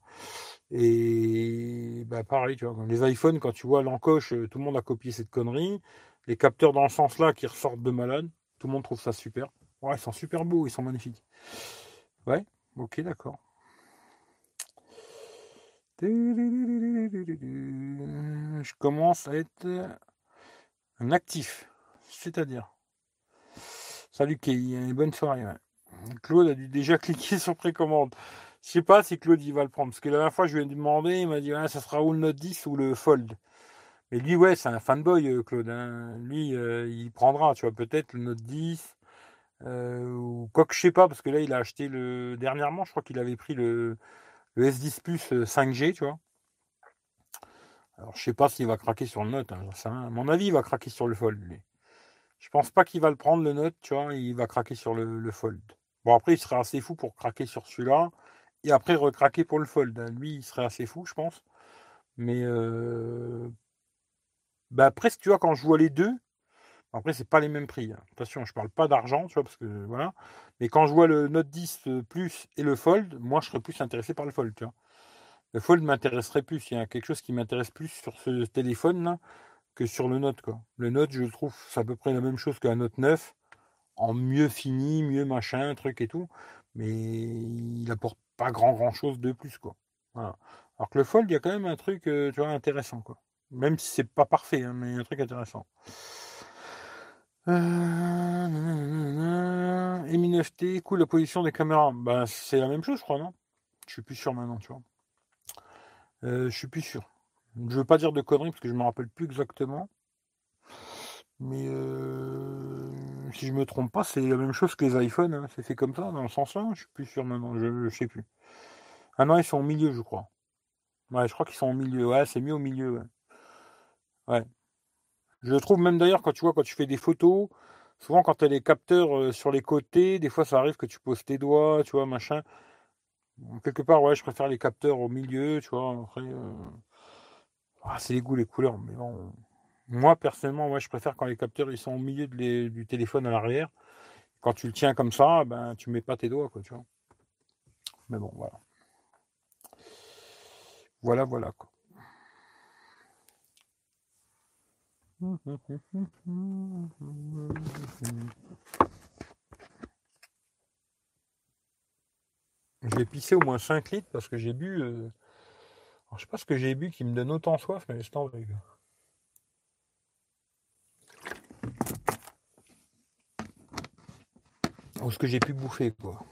Et bah, pareil, tu vois, les iPhones, quand tu vois l'encoche, euh, tout le monde a copié cette connerie. Les capteurs dans le sens là qui ressortent de malade, tout le monde trouve ça super. Ouais, ils sont super beaux, ils sont magnifiques. Ouais, ok, d'accord. Je commence à être un actif. C'est-à-dire. Salut Kay, bonne soirée. Claude a dû déjà cliquer sur précommande. Je sais pas si Claude il va le prendre. Parce que la dernière fois, je lui ai demandé, il m'a dit ça sera ou le Note 10 ou le Fold. Mais lui, ouais, c'est un fanboy, euh, Claude. Hein. Lui, euh, il prendra, tu vois, peut-être le Note 10. Euh, ou quoi que je sais pas, parce que là, il a acheté le. Dernièrement, je crois qu'il avait pris le, le S10 Plus 5G, tu vois. Alors, je sais pas s'il va craquer sur le Note. Hein, à mon avis, il va craquer sur le Fold. Lui. Je pense pas qu'il va le prendre, le Note, tu vois. Il va craquer sur le, Fold. Bon, après, il serait assez fou pour craquer sur celui-là. Et après, recraquer pour le Fold. Hein. Lui, il serait assez fou, je pense. Mais euh... bah, presque, tu vois, quand je vois les deux, après, c'est pas les mêmes prix. Hein. Attention, je parle pas d'argent, tu vois, parce que voilà. Mais quand je vois le Note 10 euh, Plus et le Fold, moi, je serais plus intéressé par le Fold, tu vois. Le Fold m'intéresserait plus. Il y a quelque chose qui m'intéresse plus sur ce téléphone-là que sur le Note, quoi. Le Note, je trouve, c'est à peu près la même chose qu'un Note 9, en mieux fini, mieux machin, truc et tout. Mais il apporte pas grand, grand chose de plus, quoi. Voilà. Alors que le Fold, il y a quand même un truc, euh, tu vois, intéressant, quoi. Même si c'est pas parfait, hein, mais un truc intéressant. Euh, Et 9T, cool la position des caméras. Ben, c'est la même chose, je crois, non? Je suis plus sûr maintenant, tu vois. Euh, je suis plus sûr. Je veux pas dire de conneries parce que je me rappelle plus exactement. Mais euh, si je me trompe pas, c'est la même chose que les iPhones. Hein. C'est fait comme ça, dans le sens là. Je suis plus sûr maintenant. Je, ne sais plus. Ah non, ils sont au milieu, je crois. Ouais, je crois qu'ils sont au milieu. Ouais, c'est mieux au milieu. Ouais. ouais. Je trouve même d'ailleurs quand tu vois quand tu fais des photos, souvent quand tu as les capteurs euh, sur les côtés, des fois ça arrive que tu poses tes doigts, tu vois, machin. Quelque part, ouais, je préfère les capteurs au milieu, tu vois. Après, euh, ah, c'est les goûts, les couleurs. Mais bon, moi personnellement, ouais, je préfère quand les capteurs ils sont au milieu du téléphone à l'arrière. Quand tu le tiens comme ça, ben tu mets pas tes doigts, quoi, tu vois. Mais bon, voilà. Voilà, voilà, quoi. J'ai pissé au moins 5 litres parce que j'ai bu. Euh... Je sais pas ce que j'ai bu qui me donne autant soif, mais c'est en vrai. Ou ce que j'ai pu bouffer, quoi.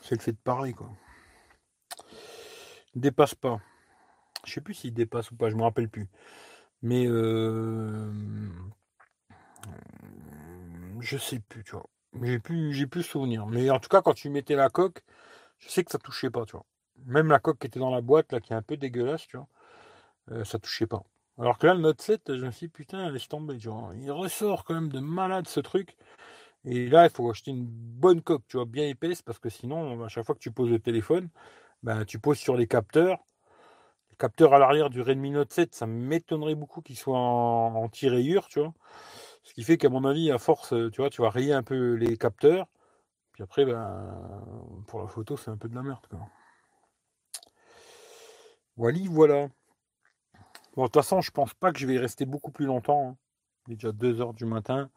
C'est le fait de parler, quoi. Dépasse pas. Je sais plus s'il dépasse ou pas, je me rappelle plus. Mais euh... je sais plus, tu vois. J'ai plus, j'ai plus souvenir. Mais en tout cas, quand tu mettais la coque, je sais que ça touchait pas, tu vois. Même la coque qui était dans la boîte, là, qui est un peu dégueulasse, tu vois, euh, ça touchait pas. Alors que là, le Note 7, je me suis dit, putain, laisse tomber, tu vois. Il ressort quand même de malade ce truc. Et là, il faut acheter une bonne coque, tu vois, bien épaisse, parce que sinon, à chaque fois que tu poses le téléphone, ben, tu poses sur les capteurs, capteur à l'arrière du Redmi Note 7, ça m'étonnerait beaucoup qu'il soit en, anti-rayure, tu vois. Ce qui fait qu'à mon avis, à force, tu vois, tu vas rayer un peu les capteurs. Puis après, ben, pour la photo, c'est un peu de la merde. Quoi. Voilà, voilà. Bon, de toute façon, je pense pas que je vais y rester beaucoup plus longtemps. Hein. Il est déjà 2 heures du matin.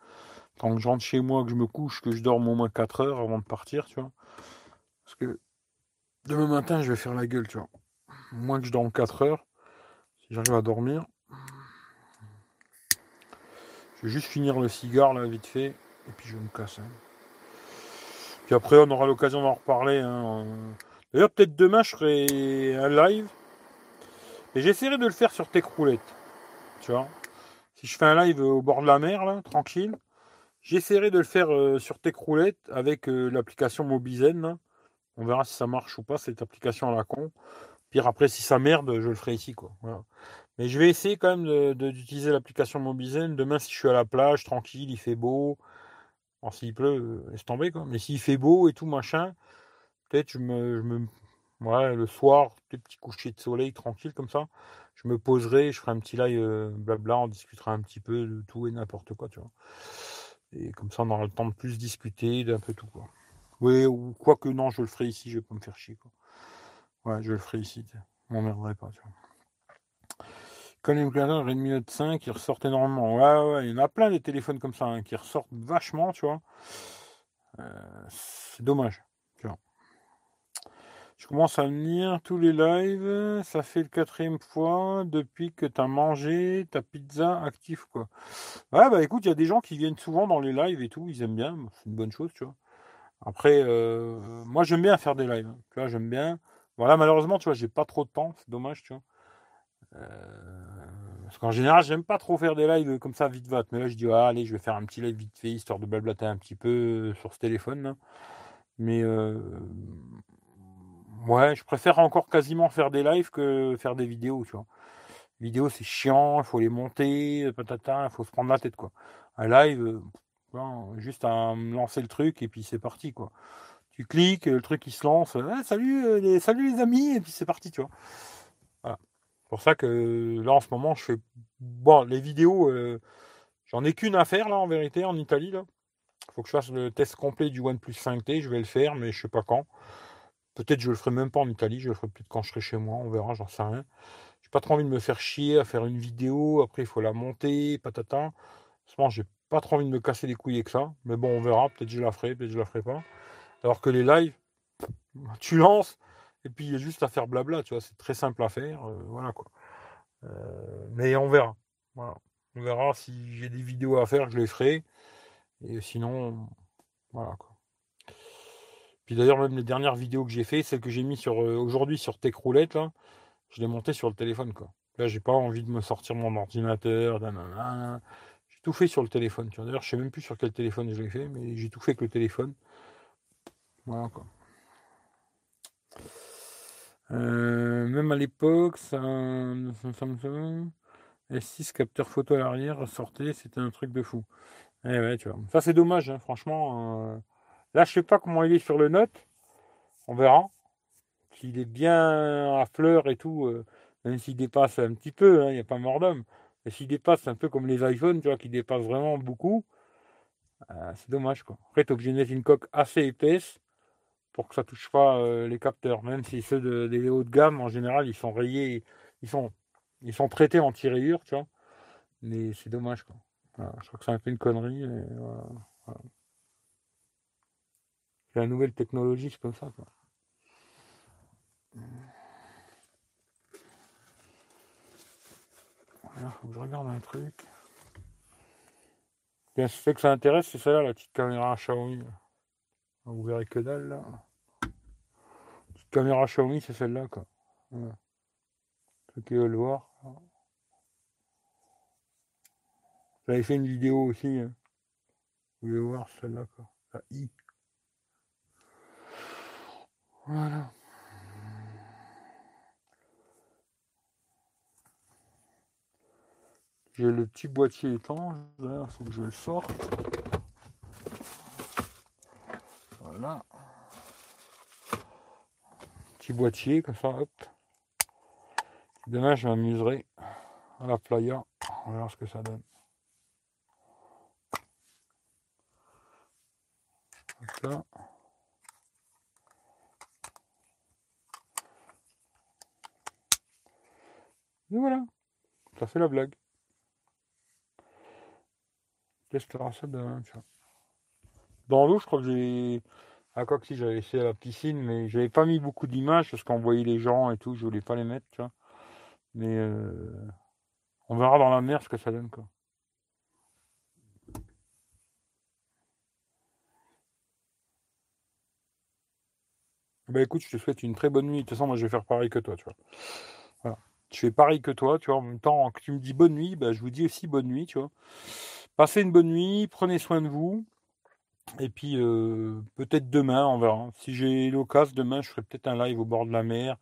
Tant que je rentre chez moi, que je me couche, que je dorme au moins 4 heures avant de partir, tu vois. Parce que demain matin, je vais faire la gueule, tu vois moins que je dorme 4 heures, si j'arrive à dormir. Je vais juste finir le cigare là vite fait, et puis je me casse. Hein. Puis après on aura l'occasion d'en reparler. Hein. D'ailleurs peut-être demain je ferai un live. Et j'essaierai de le faire sur Tech Roulette. Tu vois Si je fais un live au bord de la mer, là, tranquille, j'essaierai de le faire euh, sur Techroulette avec euh, l'application Mobizen. là. On verra si ça marche ou pas, cette application à la con. Pire après, si ça merde, je le ferai ici, quoi. Mais je vais essayer quand même d'utiliser l'application Mobizen. Demain, si je suis à la plage, tranquille, il fait beau. S'il pleut, euh, laisse tomber, quoi. Mais s'il fait beau et tout, machin, peut-être je me, le soir, des petits couchers de soleil, tranquille, comme ça. Je me poserai, je ferai un petit live, euh, blabla, on discutera un petit peu de tout et n'importe quoi, tu vois. Et comme ça, on aura le temps de plus discuter d'un peu tout, quoi. Oui, ou quoi que non, je le ferai ici, je vais pas me faire chier. Ouais, je le ferai ici, tu sais. Je m'emmerderai pas, tu vois. Les calculatrices Redmi Note 5, qui ressortent énormément. Ouais, ouais, il y en a plein des téléphones comme ça, hein, qui ressortent vachement, tu vois. Euh, c'est dommage, tu vois. Je commence à venir tous les lives, ça fait le quatrième fois depuis que tu as mangé ta pizza active, quoi. Ouais, bah écoute, il y a des gens qui viennent souvent dans les lives et tout, ils aiment bien, c'est une bonne chose, tu vois. Après, euh, moi j'aime bien faire des lives, hein. tu vois, j'aime bien. Voilà, malheureusement, tu vois, j'ai pas trop de temps, c'est dommage, tu vois. Euh, parce qu'en général, j'aime pas trop faire des lives comme ça vite vat. Mais là, je dis, ah, allez, je vais faire un petit live vite fait, histoire de blablater un petit peu euh, sur ce téléphone. Mais euh, ouais, je préfère encore quasiment faire des lives que faire des vidéos, tu vois. Vidéo, c'est chiant, il faut les monter, patata, il faut se prendre la tête, quoi. Un live, ben, juste à lancer le truc et puis c'est parti, quoi. Tu cliques, le truc il se lance, Ah, salut, euh, les, salut les amis, et puis c'est parti, tu vois. Voilà. C'est pour ça que là en ce moment je fais bon les vidéos euh, j'en ai qu'une à faire là en vérité en Italie là. Faut que je fasse le test complet du OnePlus 5T, je vais le faire mais je sais pas quand. Peut-être je le ferai même pas en Italie, je le ferai peut-être quand je serai chez moi, on verra, j'en sais rien. J'ai pas trop envie de me faire chier à faire une vidéo, après il faut la monter, patata. Franchement, j'ai pas trop envie de me casser les couilles avec ça, mais bon, on verra, peut-être je la ferai, peut-être je la ferai pas. Alors que les lives, tu lances, et puis il y a juste à faire blabla, tu vois, c'est très simple à faire, euh, voilà quoi. Euh, mais on verra. On verra si j'ai des vidéos à faire, je les ferai. Et sinon, voilà quoi. Puis d'ailleurs, même les dernières vidéos que j'ai fait, celles que j'ai mis sur euh, aujourd'hui sur Techroulette, là, je l'ai montées sur le téléphone quoi. Là, j'ai pas envie de me sortir mon ordinateur. J'ai tout fait sur le téléphone. D'ailleurs, je sais même plus sur quel téléphone je l'ai fait, mais j'ai tout fait avec le téléphone. Euh, même à l'époque, ça, Samsung S6 capteur photo à l'arrière ressortait, c'était un truc de fou. Eh ouais, tu vois. Ça c'est dommage, hein, franchement. euh. Là, je sais pas comment il est sur le Note. On verra. S'il est bien à fleur et tout, euh, même s'il dépasse un petit peu, hein, il n'y a pas mort d'homme. Mais s'il dépasse un peu comme les iPhones, tu vois, qui dépassent vraiment beaucoup, c'est dommage quoi. Après, tu obligé de mettre une coque assez épaisse pour que ça touche pas euh, les capteurs. Même si ceux de, des hauts de gamme, en général, ils sont rayés, ils sont, ils sont traités anti-rayures, tu vois. Mais c'est dommage, quoi. Je crois que c'est un peu une connerie. C'est la nouvelle technologie, c'est comme ça, quoi. Voilà, faut que je regarde un truc. Bien, ce fait que ça intéresse, c'est celle-là, la petite caméra Xiaomi. Vous verrez que dalle, là. Caméra Xiaomi, c'est celle-là, quoi. Ceux qui veulent le voir. J'avais fait une vidéo aussi. hein. Vous voulez voir celle-là, quoi. La I. Voilà. J'ai le petit boîtier étanche, il faut que je le sorte. Voilà. Petit boîtier, comme ça, hop. Demain, je m'amuserai à la playa. On va voir ce que ça donne. Et voilà. Ça fait la blague. Testera ça demain, tu vois? Dans l'eau, je crois que j'ai. Ah, quoi que si, j'avais à la piscine, mais j'avais pas mis beaucoup d'images parce qu'on voyait les gens et tout, je voulais pas les mettre, tu vois. Mais euh, on verra dans la mer ce que ça donne, quoi. Bah écoute, je te souhaite une très bonne nuit. De toute façon, moi je vais faire pareil que toi, tu vois. Je fais pareil que toi, tu vois. En même temps que tu me dis bonne nuit, bah, je vous dis aussi bonne nuit, tu vois. Passez une bonne nuit, prenez soin de vous. Et puis euh, peut-être demain, on verra. Si j'ai l'occasion, demain, je ferai peut-être un live au bord de la mer,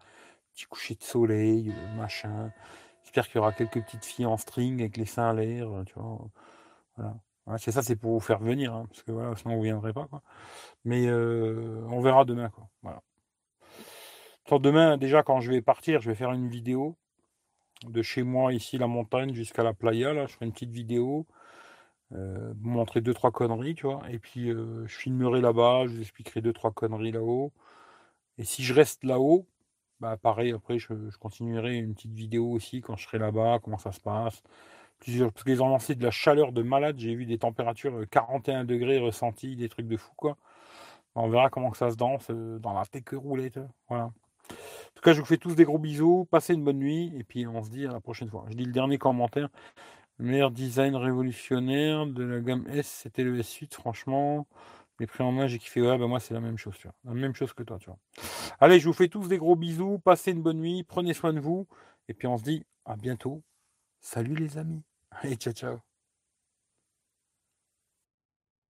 petit coucher de soleil, euh, machin. J'espère qu'il y aura quelques petites filles en string avec les seins à l'air, tu vois. Voilà. c'est ça, c'est pour vous faire venir, hein, parce que voilà, sinon vous ne viendrez pas. Quoi. Mais euh, on verra demain. Quoi. Voilà. demain, déjà, quand je vais partir, je vais faire une vidéo de chez moi, ici, la montagne, jusqu'à la playa. Là, je ferai une petite vidéo. Euh, montrer deux, trois conneries, tu vois. Et puis, euh, je filmerai là-bas, je vous expliquerai deux, trois conneries là-haut. Et si je reste là-haut, bah pareil, après, je, continuerai une petite vidéo aussi quand je serai là-bas, comment ça se passe. Plusieurs, parce qu'ils ont lancé de la chaleur de malade. J'ai vu des températures 41 euh, degrés ressentis, des trucs de fou, quoi. On verra comment ça se danse dans la tech roulette. Voilà. En tout cas, je vous fais tous des gros bisous. Passez une bonne nuit. Et puis, on se dit à la prochaine fois. Je dis le dernier commentaire. Le meilleur design révolutionnaire de la gamme S, c'était le S8, franchement. Les prix en main, j'ai kiffé. Ouais, bah moi, c'est la même chose, tu vois. La même chose que toi, tu vois. Allez, je vous fais tous des gros bisous. Passez une bonne nuit. Prenez soin de vous. Et puis, on se dit à bientôt. Salut, les amis. Allez, ciao, ciao.